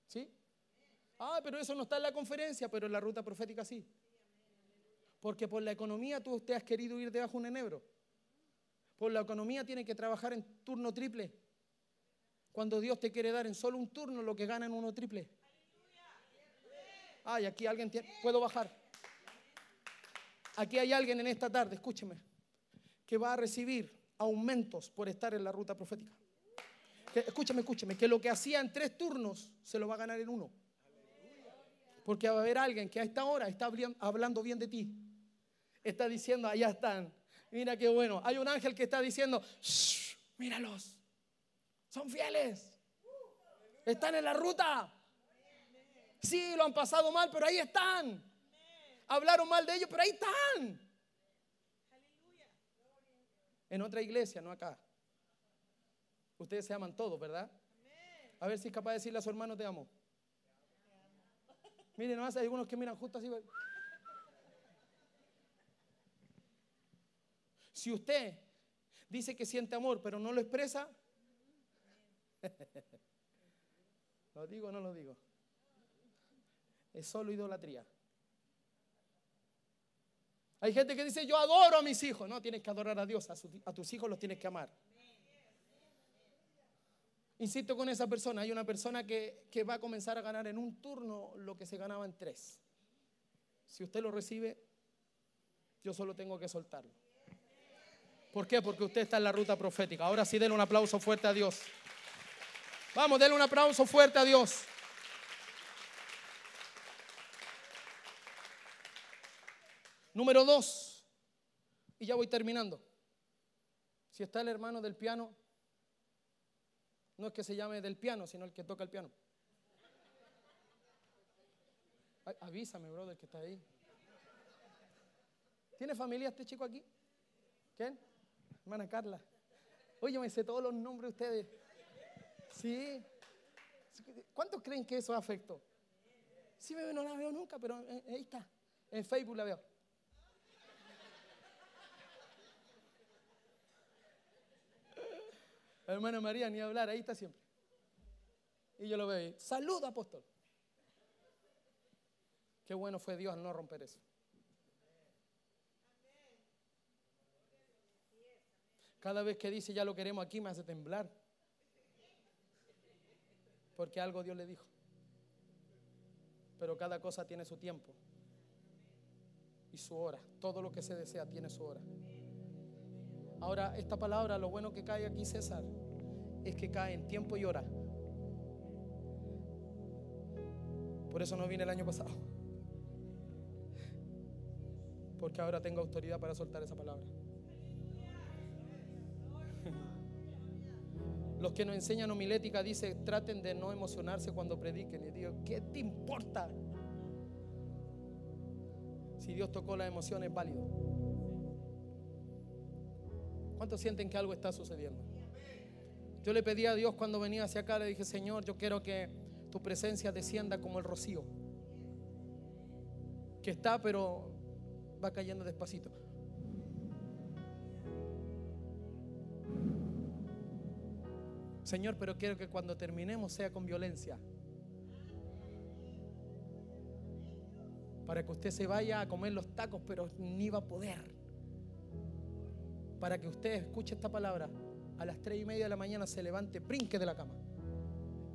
¿Sí? Ah, pero eso no está en la conferencia, pero en la ruta profética sí. Porque por la economía tú usted has querido ir debajo de un enebro. Por la economía tiene que trabajar en turno triple. Cuando Dios te quiere dar en solo un turno lo que gana en uno triple. Ay, aquí alguien tiene, puedo bajar. Aquí hay alguien en esta tarde, escúcheme, que va a recibir aumentos por estar en la ruta profética. escúchame, escúchame, que lo que hacía en tres turnos se lo va a ganar en uno. Porque va a haber alguien que a esta hora está hablando bien de ti. Está diciendo, allá están. Mira qué bueno. Hay un ángel que está diciendo, míralos. Son fieles. Están en la ruta. Sí, lo han pasado mal, pero ahí están. Hablaron mal de ellos, pero ahí están. En otra iglesia, no acá. Ustedes se aman todos, ¿verdad? A ver si es capaz de decirle a su hermano, te amo. Miren, no hay algunos que miran justo así. Si usted dice que siente amor, pero no lo expresa, (laughs) ¿Lo digo o no lo digo? Es solo idolatría. Hay gente que dice, yo adoro a mis hijos. No, tienes que adorar a Dios, a, tus hijos los tienes que amar. Insisto con esa persona, hay una persona que, que va a comenzar a ganar en un turno lo que se ganaba en tres. Si usted lo recibe, yo solo tengo que soltarlo. ¿Por qué? Porque usted está en la ruta profética. Ahora sí, denle un aplauso fuerte a Dios. Vamos, denle un aplauso fuerte a Dios. Número dos, y ya voy terminando. Si está el hermano del piano, no es que se llame del piano, sino el que toca el piano. avísame, brother, que está ahí. ¿Tiene familia este chico aquí? ¿Quién? Hermana Carla. Oye, me sé todos los nombres de ustedes. Sí. ¿Cuántos creen que eso afectó? Sí, no la veo nunca, pero ahí está. En Facebook la veo. Hermana María, ni hablar, ahí está siempre. Y yo lo veo ahí. Salud, apóstol. Qué bueno fue Dios al no romper eso. Cada vez que dice ya lo queremos aquí me hace temblar porque algo Dios le dijo. Pero cada cosa tiene su tiempo y su hora. Todo lo que se desea tiene su hora. Ahora, esta palabra, lo bueno que cae aquí, César, es que cae en tiempo y hora. Por eso no vine el año pasado. Porque ahora tengo autoridad para soltar esa palabra. Los que nos enseñan homilética dice, traten de no emocionarse cuando prediquen. Y digo, ¿qué te importa? Si Dios tocó la emoción es válido. ¿Cuántos sienten que algo está sucediendo? Yo le pedí a Dios cuando venía hacia acá, le dije, Señor, yo quiero que tu presencia descienda como el rocío. Que está, pero va cayendo despacito. Señor, pero quiero que cuando terminemos sea con violencia. Para que usted se vaya a comer los tacos, pero ni va a poder. Para que usted escuche esta palabra a las tres y media de la mañana se levante, brinque de la cama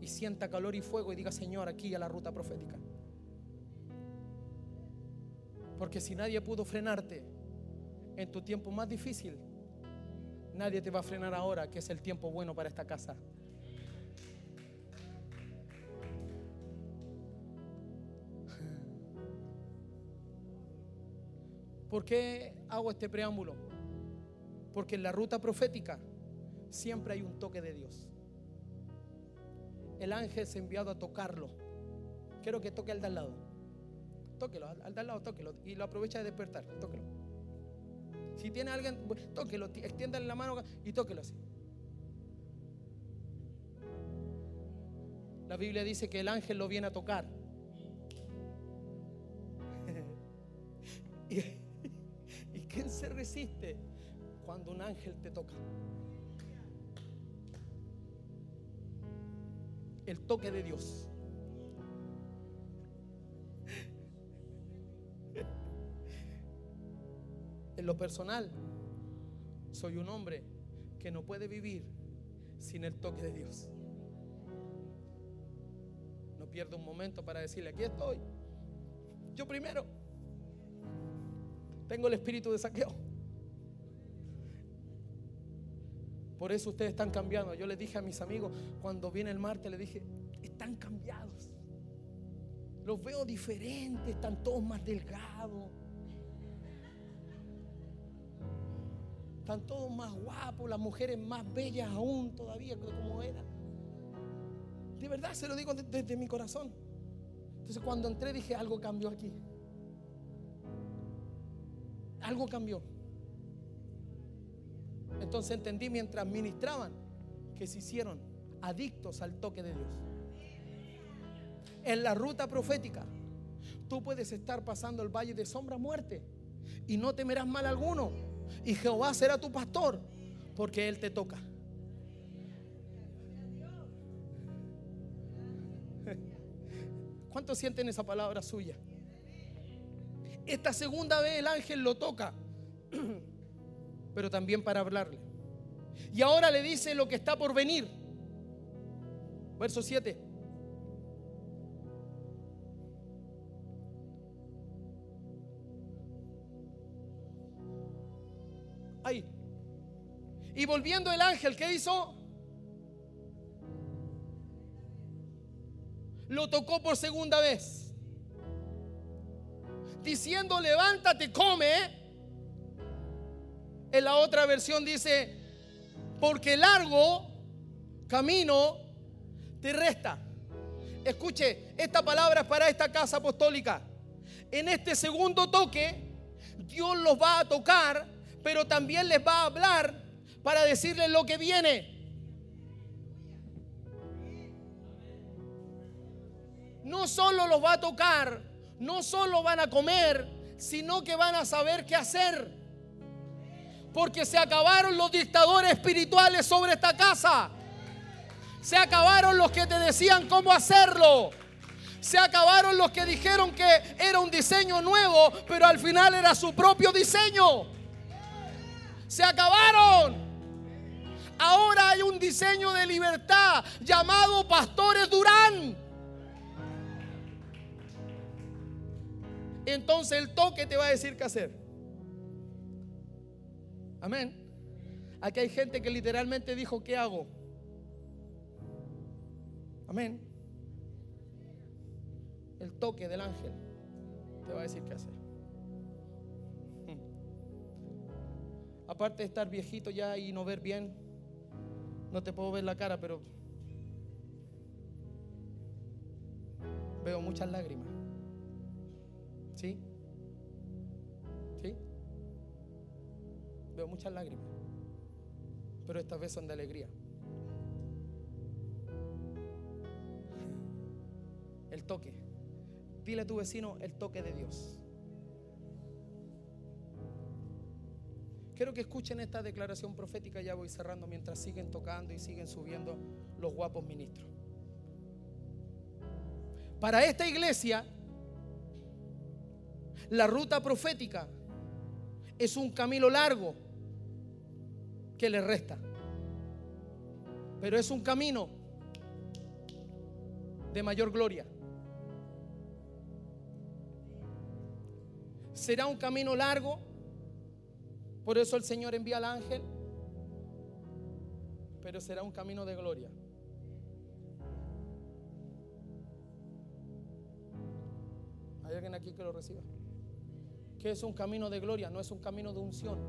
y sienta calor y fuego y diga, Señor, aquí a la ruta profética. Porque si nadie pudo frenarte en tu tiempo más difícil, nadie te va a frenar ahora, que es el tiempo bueno para esta casa. ¿Por qué hago este preámbulo? Porque en la ruta profética siempre hay un toque de Dios. El ángel ha enviado a tocarlo. Quiero que toque al de al lado. Tóquelo, al de al lado, tóquelo. Y lo aprovecha de despertar. Tóquelo. Si tiene alguien, tóquelo, extiéndale la mano y tóquelo así. La Biblia dice que el ángel lo viene a tocar. (laughs) ¿Y, ¿Y quién se resiste cuando un ángel te toca? El toque de Dios. En lo personal, soy un hombre que no puede vivir sin el toque de Dios. No pierdo un momento para decirle, aquí estoy. Yo primero tengo el espíritu de saqueo. Por eso ustedes están cambiando. Yo les dije a mis amigos, cuando viene el martes, les dije, están cambiados. Los veo diferentes, están todos más delgados. Están todos más guapos, las mujeres más bellas aún todavía como eran. De verdad se lo digo desde, mi corazón. Entonces cuando entré dije, algo cambió aquí. Algo cambió. Entonces entendí mientras ministraban que se hicieron adictos al toque de Dios. En la ruta profética, tú puedes estar pasando el valle de sombra muerte y no temerás mal alguno y Jehová será tu pastor porque Él te toca. ¿Cuántos sienten esa palabra suya? Esta segunda vez el ángel lo toca, (clears throat) pero también para hablarle. Y ahora le dice lo que está por venir. Verso 7. Y volviendo el ángel, ¿qué hizo? Lo tocó por segunda vez. Diciendo, levántate, come. En la otra versión dice, porque largo camino te resta. Escuche, esta palabra es para esta casa apostólica. En este segundo toque, Dios los va a tocar, pero también les va a hablar para decirles lo que viene. No solo los va a tocar, no solo van a comer, sino que van a saber qué hacer. Porque se acabaron los dictadores espirituales sobre esta casa. Se acabaron los que te decían cómo hacerlo. Se acabaron los que dijeron que era un diseño nuevo, pero al final era su propio diseño. Se acabaron. Ahora hay un diseño de libertad llamado Pastores Durán. Entonces el toque te va a decir qué hacer. Amén. Aquí hay gente que literalmente dijo, ¿qué hago? Amén. El toque del ángel te va a decir qué hacer. Aparte de estar viejito ya y no ver bien, no te puedo ver la cara, pero veo muchas lágrimas. ¿Sí? ¿Sí? Veo muchas lágrimas. Pero estas veces son de alegría. El toque. Dile a tu vecino el toque de Dios. Quiero que escuchen esta declaración profética, ya voy cerrando mientras siguen tocando y siguen subiendo los guapos ministros. Para esta iglesia, la ruta profética es un camino largo que le resta. Pero es un camino de mayor gloria. Será un camino largo. Por eso el Señor envía al ángel. Pero será un camino de gloria. ¿Hay alguien aquí que lo reciba? Que es un camino de gloria, no es un camino de unción.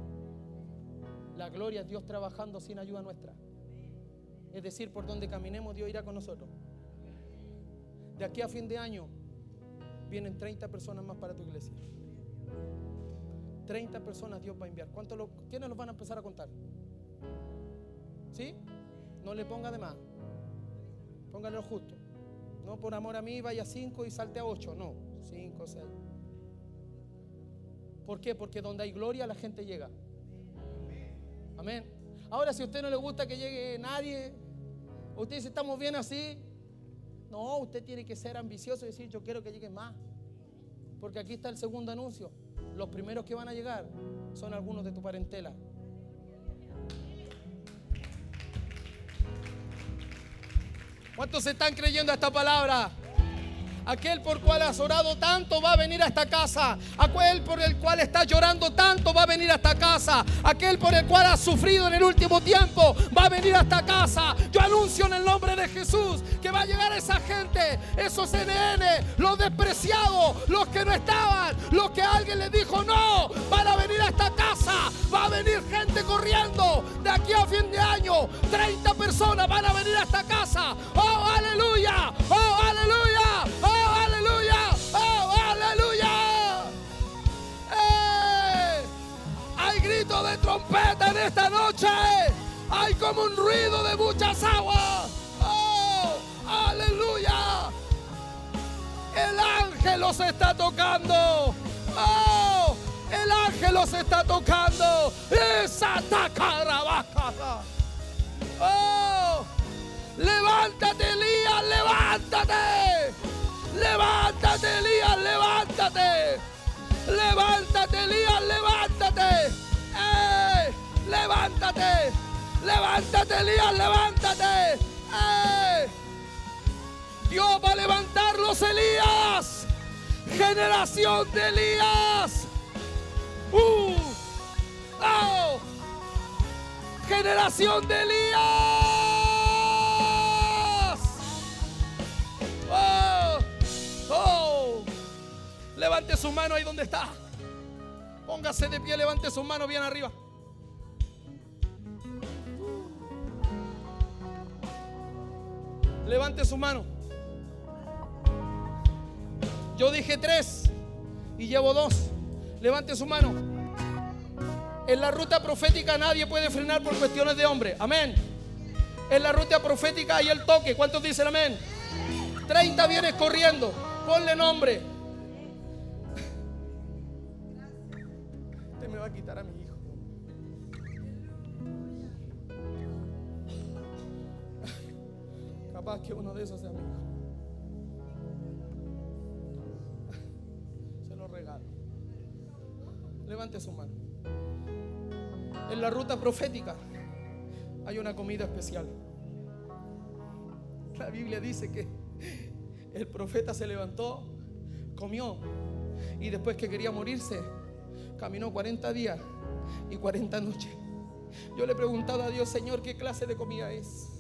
La gloria es Dios trabajando sin ayuda nuestra. Es decir, por donde caminemos Dios irá con nosotros. De aquí a fin de año vienen 30 personas más para tu iglesia. 30 personas Dios va a enviar. ¿Cuántos lo, ¿Quiénes los van a empezar a contar? ¿Sí? No le ponga de más. Póngale lo justo. No por amor a mí vaya a 5 y salte a 8. No, 5, 6. ¿Por qué? Porque donde hay gloria la gente llega. Amén. Ahora, si a usted no le gusta que llegue nadie, usted dice, estamos bien así. No, usted tiene que ser ambicioso y decir, yo quiero que llegue más. Porque aquí está el segundo anuncio. Los primeros que van a llegar son algunos de tu parentela. ¿Cuántos están creyendo a esta palabra? Aquel por cual has orado tanto va a venir a esta casa. Aquel por el cual estás llorando tanto va a venir a esta casa. Aquel por el cual has sufrido en el último tiempo va a venir a esta casa. Yo anuncio en el nombre de Jesús que va a llegar esa gente, esos NN, los despreciados, los que no estaban, los que alguien les dijo no, van a venir a esta casa. Va a venir gente corriendo de aquí a fin de año. 30 personas van a venir a esta casa. Oh, aleluya. Oh, aleluya. De trompeta en esta noche. Hay como un ruido de muchas aguas. Oh, aleluya. El ángel los está tocando. Oh, el ángel los está tocando. Esa tacarabacada. Oh, levántate, Elías, levántate. Levántate, Elías, levántate. Levántate, Elías, levántate. Levántate. Levántate, Elías, levántate. Dios va a levantar los Elías. Generación de Elías. Oh. Generación de Elías. Oh. Oh. Levante su mano ahí donde está. Póngase de pie, levante su mano bien arriba. Levante su mano. Yo dije tres y llevo dos. Levante su mano. En la ruta profética nadie puede frenar por cuestiones de hombre. Amén. En la ruta profética hay el toque. ¿Cuántos dicen amén? 30 vienes corriendo. Ponle nombre. Uno de esos sea. (laughs) Se lo regalo. Levante su mano. En la ruta profética hay una comida especial. La Biblia dice que el profeta se levantó, comió y después que quería morirse, Caminó 40 días y 40 noches. Yo le he preguntado a Dios, Señor, ¿qué clase de comida es?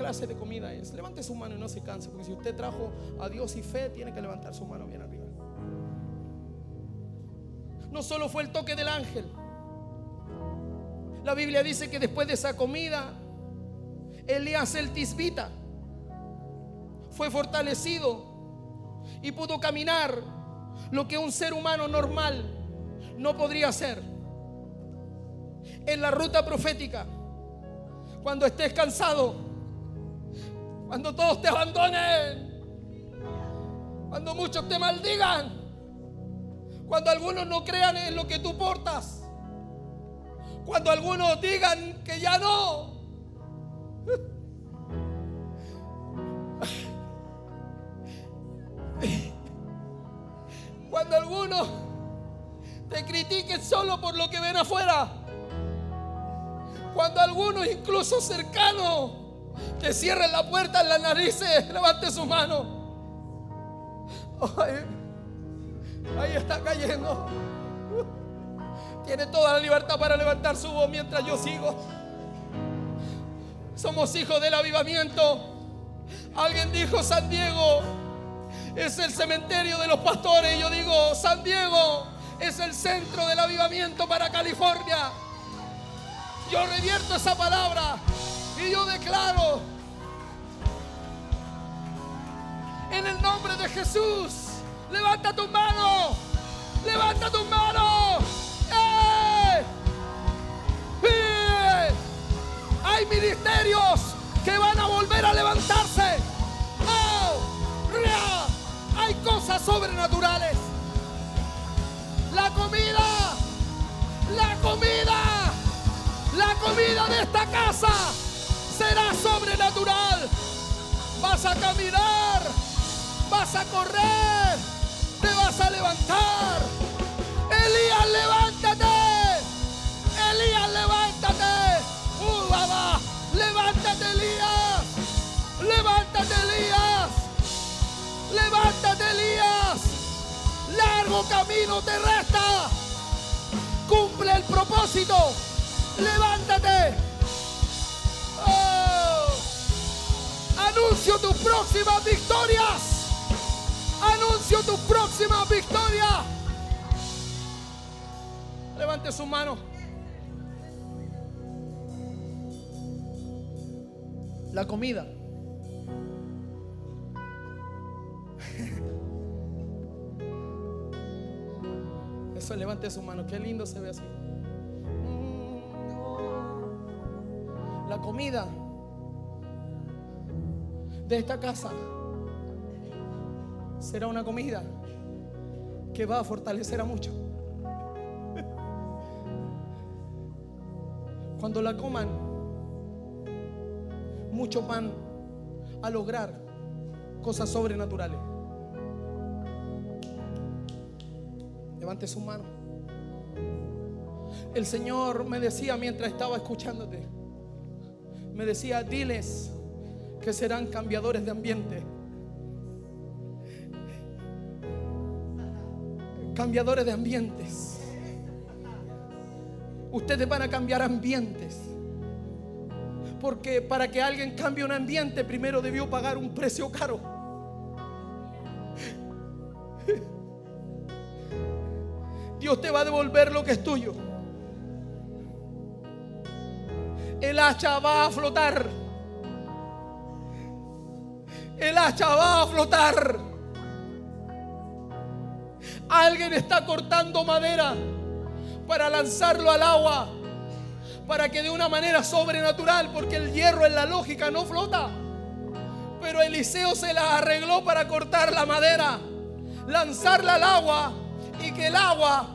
Clase de comida es? Levante su mano y no se canse, porque si usted trajo a Dios y fe, tiene que levantar su mano bien arriba. No solo fue el toque del ángel. La Biblia dice que después de esa comida, Elías el tisbita fue fortalecido y pudo caminar lo que un ser humano normal no podría hacer. En la ruta profética, cuando estés cansado, cuando todos te abandonen, cuando muchos te maldigan, cuando algunos no crean en lo que tú portas, cuando algunos digan que ya no. Cuando algunos te critiquen solo por lo que ven afuera. Cuando algunos, incluso cercanos, te cierren la puerta en las narices, levante su mano. ahí está cayendo. Tiene toda la libertad para levantar su voz mientras yo sigo. Somos hijos del avivamiento. Alguien dijo San Diego es el cementerio de los pastores. Yo digo San Diego es el centro del avivamiento para California. Yo revierto esa palabra y yo declaro en el nombre de Jesús, levanta tu mano, levanta tu mano. ¡Eh! ¡Eh! Hay ministerios que van a volver a levantarse. ¡Oh! Hay cosas sobrenaturales. La comida, la comida, la comida de esta casa sobrenatural. Vas a caminar, vas a correr, te vas a levantar. Elías, levántate. Elías, levántate. Uh, levántate, Elías. Levántate, Elías. Levántate, Elías. Largo camino te resta. Cumple el propósito. Levántate. Anuncio tus próximas victorias. Anuncio tus próximas victorias. Levante su mano. La comida. (laughs) Eso, levante su mano. Qué lindo se ve así. La comida de esta casa será una comida que va a fortalecer a muchos. Cuando la coman, muchos van a lograr cosas sobrenaturales. Levante su mano. El Señor me decía mientras estaba escuchándote, me decía, diles que serán cambiadores de ambiente. Cambiadores de ambientes. Ustedes van a cambiar ambientes. Porque para que alguien cambie un ambiente, primero debió pagar un precio caro. Dios te va a devolver lo que es tuyo. El hacha va a flotar. El hacha va a flotar. Alguien está cortando madera para lanzarlo al agua. Para que de una manera sobrenatural, porque el hierro en la lógica no flota. Pero Eliseo se la arregló para cortar la madera, lanzarla al agua y que el agua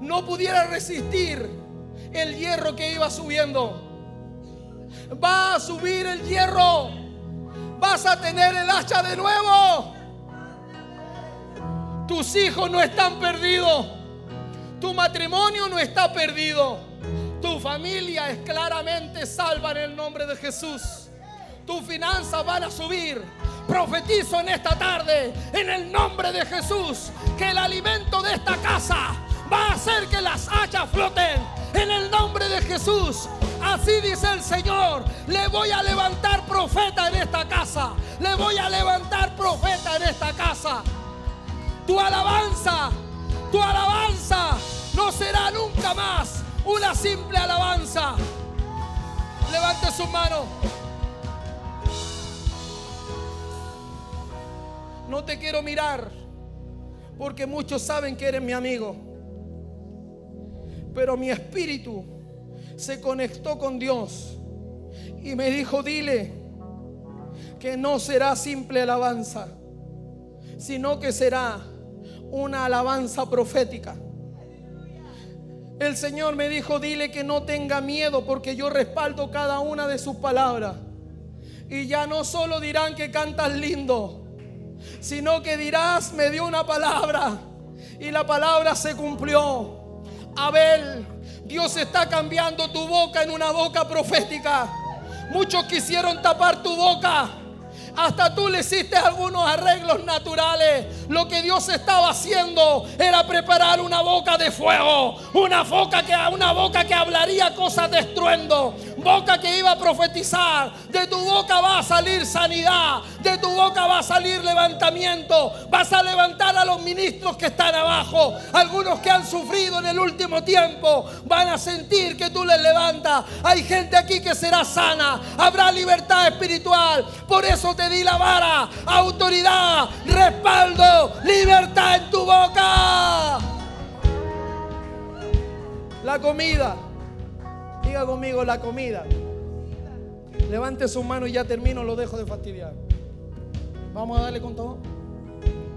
no pudiera resistir el hierro que iba subiendo. Va a subir el hierro. Vas a tener el hacha de nuevo. Tus hijos no están perdidos. Tu matrimonio no está perdido. Tu familia es claramente salva en el nombre de Jesús. Tus finanzas van a subir. Profetizo en esta tarde, en el nombre de Jesús, que el alimento de esta casa va a hacer que las hachas floten. En el nombre de Jesús. Así dice el Señor. Le voy a levantar profeta en esta casa. Le voy a levantar profeta en esta casa. Tu alabanza, tu alabanza no será nunca más una simple alabanza. Levante su mano. No te quiero mirar porque muchos saben que eres mi amigo. Pero mi espíritu se conectó con Dios y me dijo, dile que no será simple alabanza, sino que será una alabanza profética. El Señor me dijo, dile que no tenga miedo porque yo respaldo cada una de sus palabras. Y ya no solo dirán que cantas lindo, sino que dirás, me dio una palabra y la palabra se cumplió. Abel Dios está cambiando tu boca en una boca profética. Muchos quisieron tapar tu boca. Hasta tú le hiciste algunos arreglos naturales. Lo que Dios estaba haciendo era preparar una boca de fuego. Una boca que, una boca que hablaría cosas de estruendo. Boca que iba a profetizar. De tu boca va a salir sanidad. De tu boca va a salir levantamiento. Vas a levantar a los ministros que están abajo. Algunos que han sufrido en el último tiempo van a sentir que tú les levantas. Hay gente aquí que será sana. Habrá libertad espiritual. Por eso te di la vara, autoridad, respaldo, libertad en tu boca. La comida. Diga conmigo la comida. Levante su mano y ya termino, lo dejo de fastidiar. Vamos a darle con todo.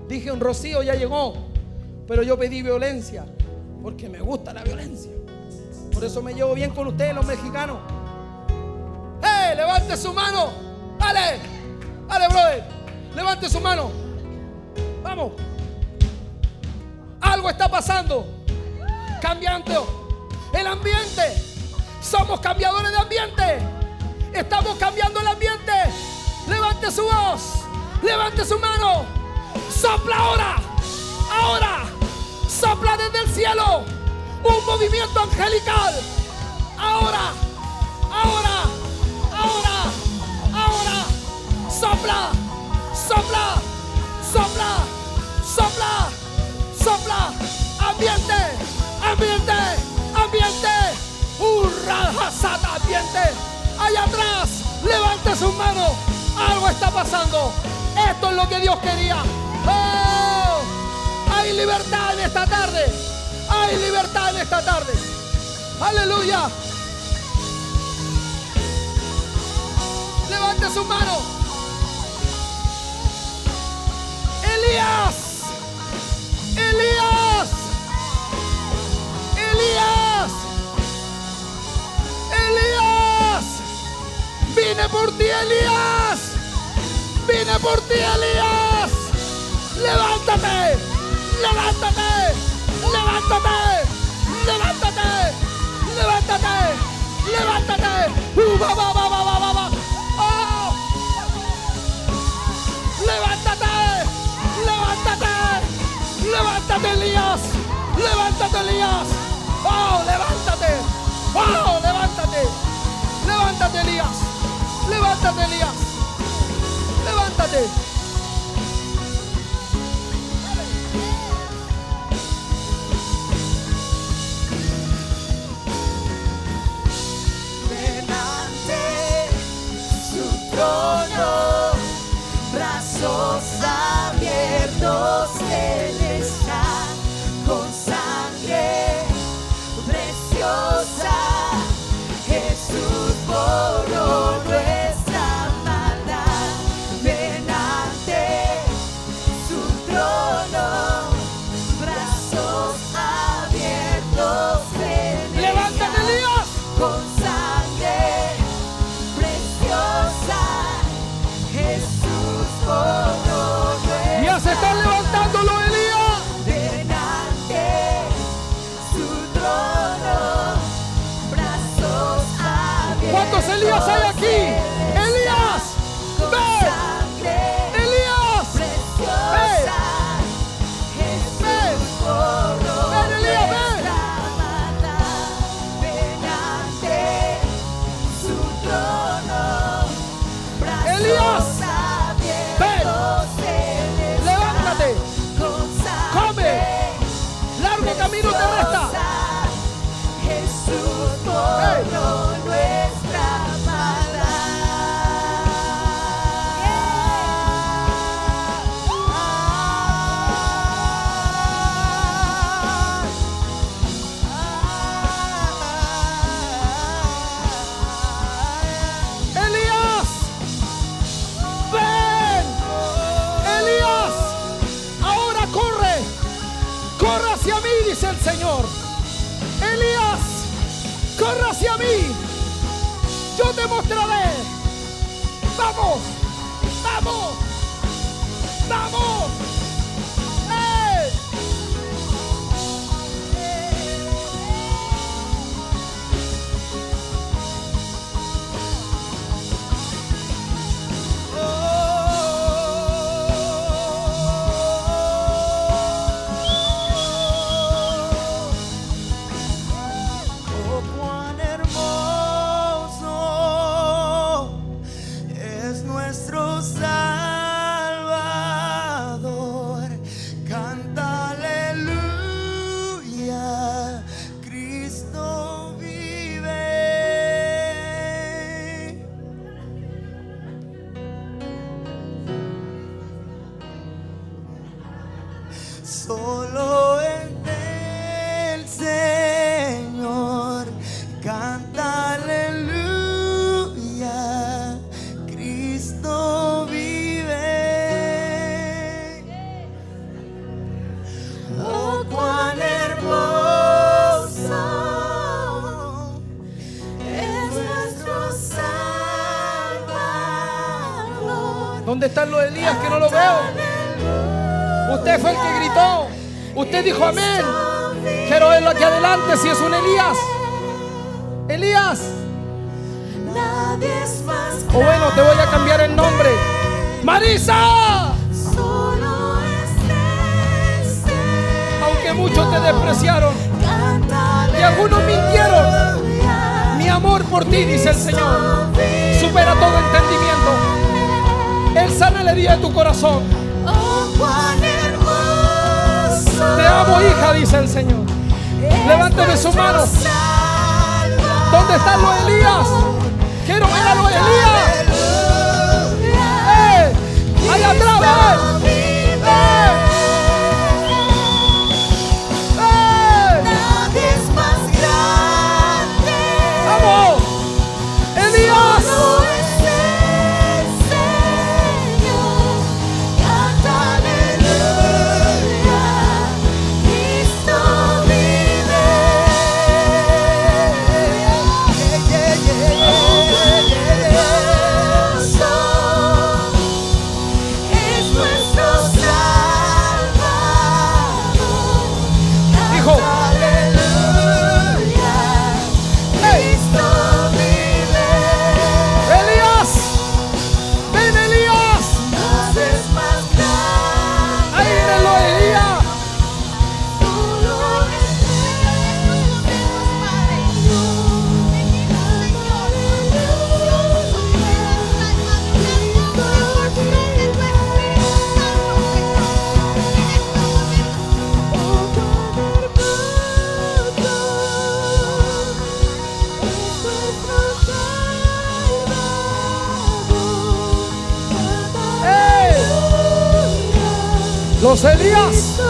Dije un rocío ya llegó, pero yo pedí violencia porque me gusta la violencia. Por eso me llevo bien con ustedes los mexicanos. ¡Hey! Levante su mano. ¡Dale! Dale, brother. Levante su mano. Vamos. Algo está pasando. Cambiando el ambiente. Somos cambiadores de ambiente. Estamos cambiando el ambiente. Levante su voz. Levante su mano. Sopla ahora. Ahora. Sopla desde el cielo. Un movimiento angelical. Ahora. Ahora. Ahora. Ahora sopla, sopla, sopla, sopla, sopla, ambiente, ambiente, ambiente, hurra, jasata, ambiente, allá atrás, levante sus manos, algo está pasando, esto es lo que Dios quería. Oh, hay libertad en esta tarde, hay libertad en esta tarde, aleluya. Levante manos. Elías, Elías, Elías, Elías, vine por ti, Elías, vine por ti, Elías, levántate, levántate, levántate, levántate, levántate, levántate, uh, va, va, va, va, va, va. Oh. levántate. Levántate. Levántate, Elías. Levántate, Elías. Oh, levántate. Oh, levántate. Levántate, Elías. Levántate, Elías. Levántate. Delante su trono, brazos abiertos. Solo en el Señor canta aleluya. Cristo vive. Oh, cuán hermoso es nuestro Salvador. ¿Dónde están los Elías que no lo veo? Usted fue el que Usted dijo amén. Quiero verlo aquí adelante si es un Elías. Elías. O bueno, te voy a cambiar el nombre. Marisa. Aunque muchos te despreciaron y algunos mintieron, mi amor por ti, dice el Señor, supera todo entendimiento. Él sana la herida de tu corazón. Te amo, hija, dice el Señor. Levántame sus manos. ¿Dónde están los Elías? Quiero ver a los Elías. ¡Eh! ¡Allá atrás! ¡Eh! Elías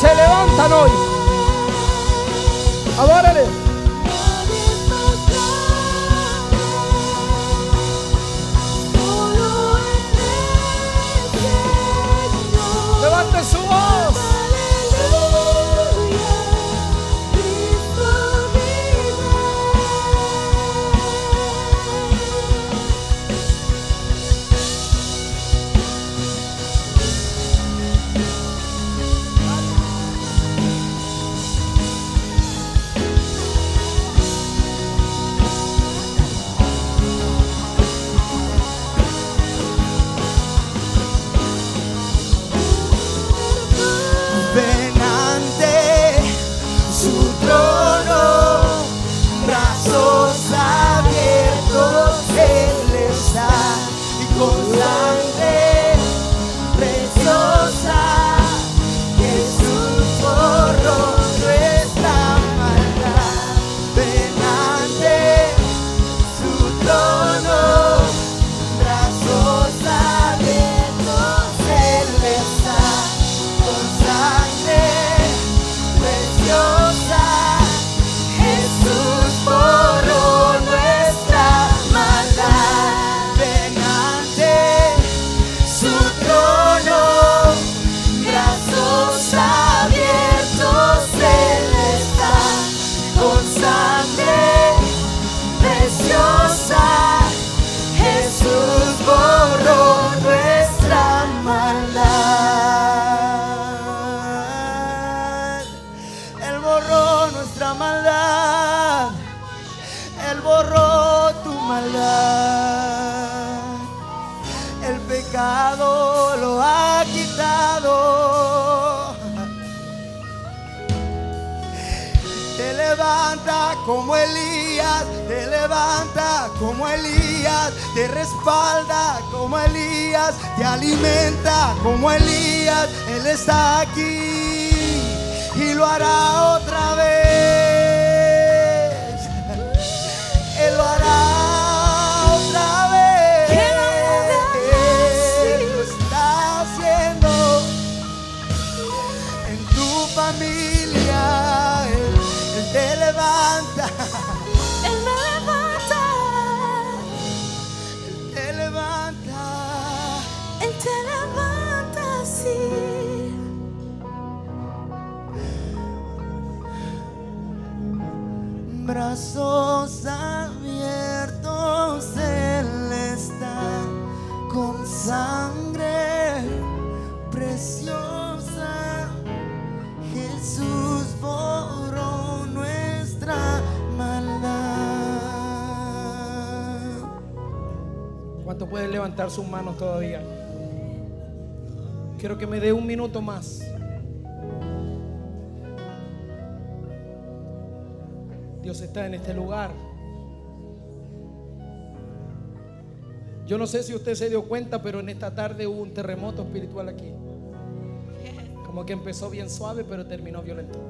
se levantan hoy. Adórale. Maldad. Él borró tu maldad. El pecado lo ha quitado. Te levanta como Elías, te levanta como Elías, te respalda como Elías, te alimenta como Elías. Él está aquí y lo hará otra vez. Pueden levantar sus manos todavía? Quiero que me dé un minuto más. Dios está en este lugar. Yo no sé si usted se dio cuenta, pero en esta tarde hubo un terremoto espiritual aquí. Como que empezó bien suave, pero terminó violento.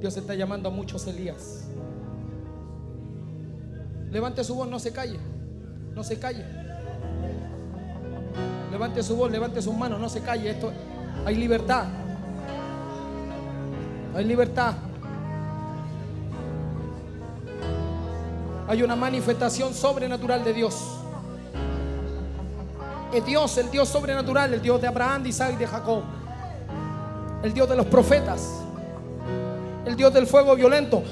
Dios está llamando a muchos Elías. Levante su voz, no se calle. No se calle. Levante su voz, levante sus manos, no se calle. Esto hay libertad. Hay libertad. Hay una manifestación sobrenatural de Dios. Es Dios, el Dios sobrenatural, el Dios de Abraham, de Isaac y de Jacob. El Dios de los profetas. El Dios del fuego violento.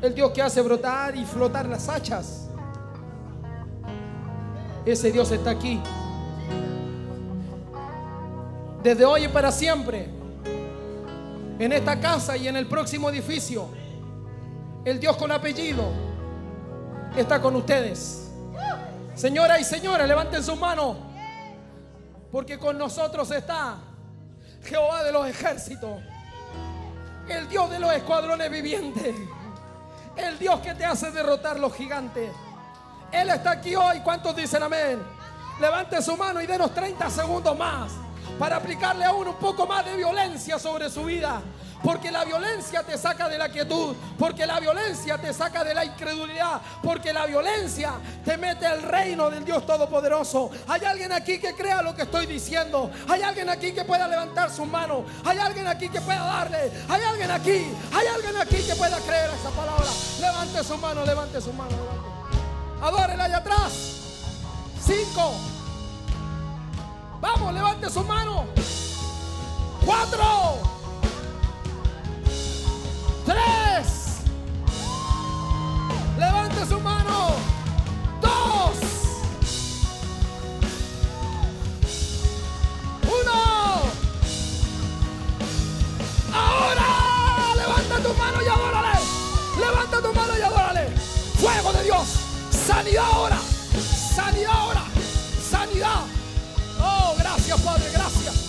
El Dios que hace brotar y flotar las hachas. Ese Dios está aquí. Desde hoy y para siempre. En esta casa y en el próximo edificio. El Dios con apellido está con ustedes. Señora y señora, levanten sus manos. Porque con nosotros está Jehová de los ejércitos. El Dios de los escuadrones vivientes. El Dios que te hace derrotar los gigantes. Él está aquí hoy. ¿Cuántos dicen amén? Levante su mano y denos 30 segundos más para aplicarle aún un poco más de violencia sobre su vida. Porque la violencia te saca de la quietud. Porque la violencia te saca de la incredulidad. Porque la violencia te mete al reino del Dios Todopoderoso. Hay alguien aquí que crea lo que estoy diciendo. Hay alguien aquí que pueda levantar su mano. Hay alguien aquí que pueda darle. Hay alguien aquí. Hay alguien aquí que pueda creer esa palabra. Levante su mano, levante su mano. Levante. Adórela allá atrás. Cinco. Vamos, levante su mano. Cuatro. Tres. Levante su mano. Dos. Uno. Ahora. Levanta tu mano y adórale. Levanta tu mano y adórale. Fuego de Dios. Sanidad ahora. Sanidad ahora. Sanidad. Oh, gracias Padre. Gracias. Gracias.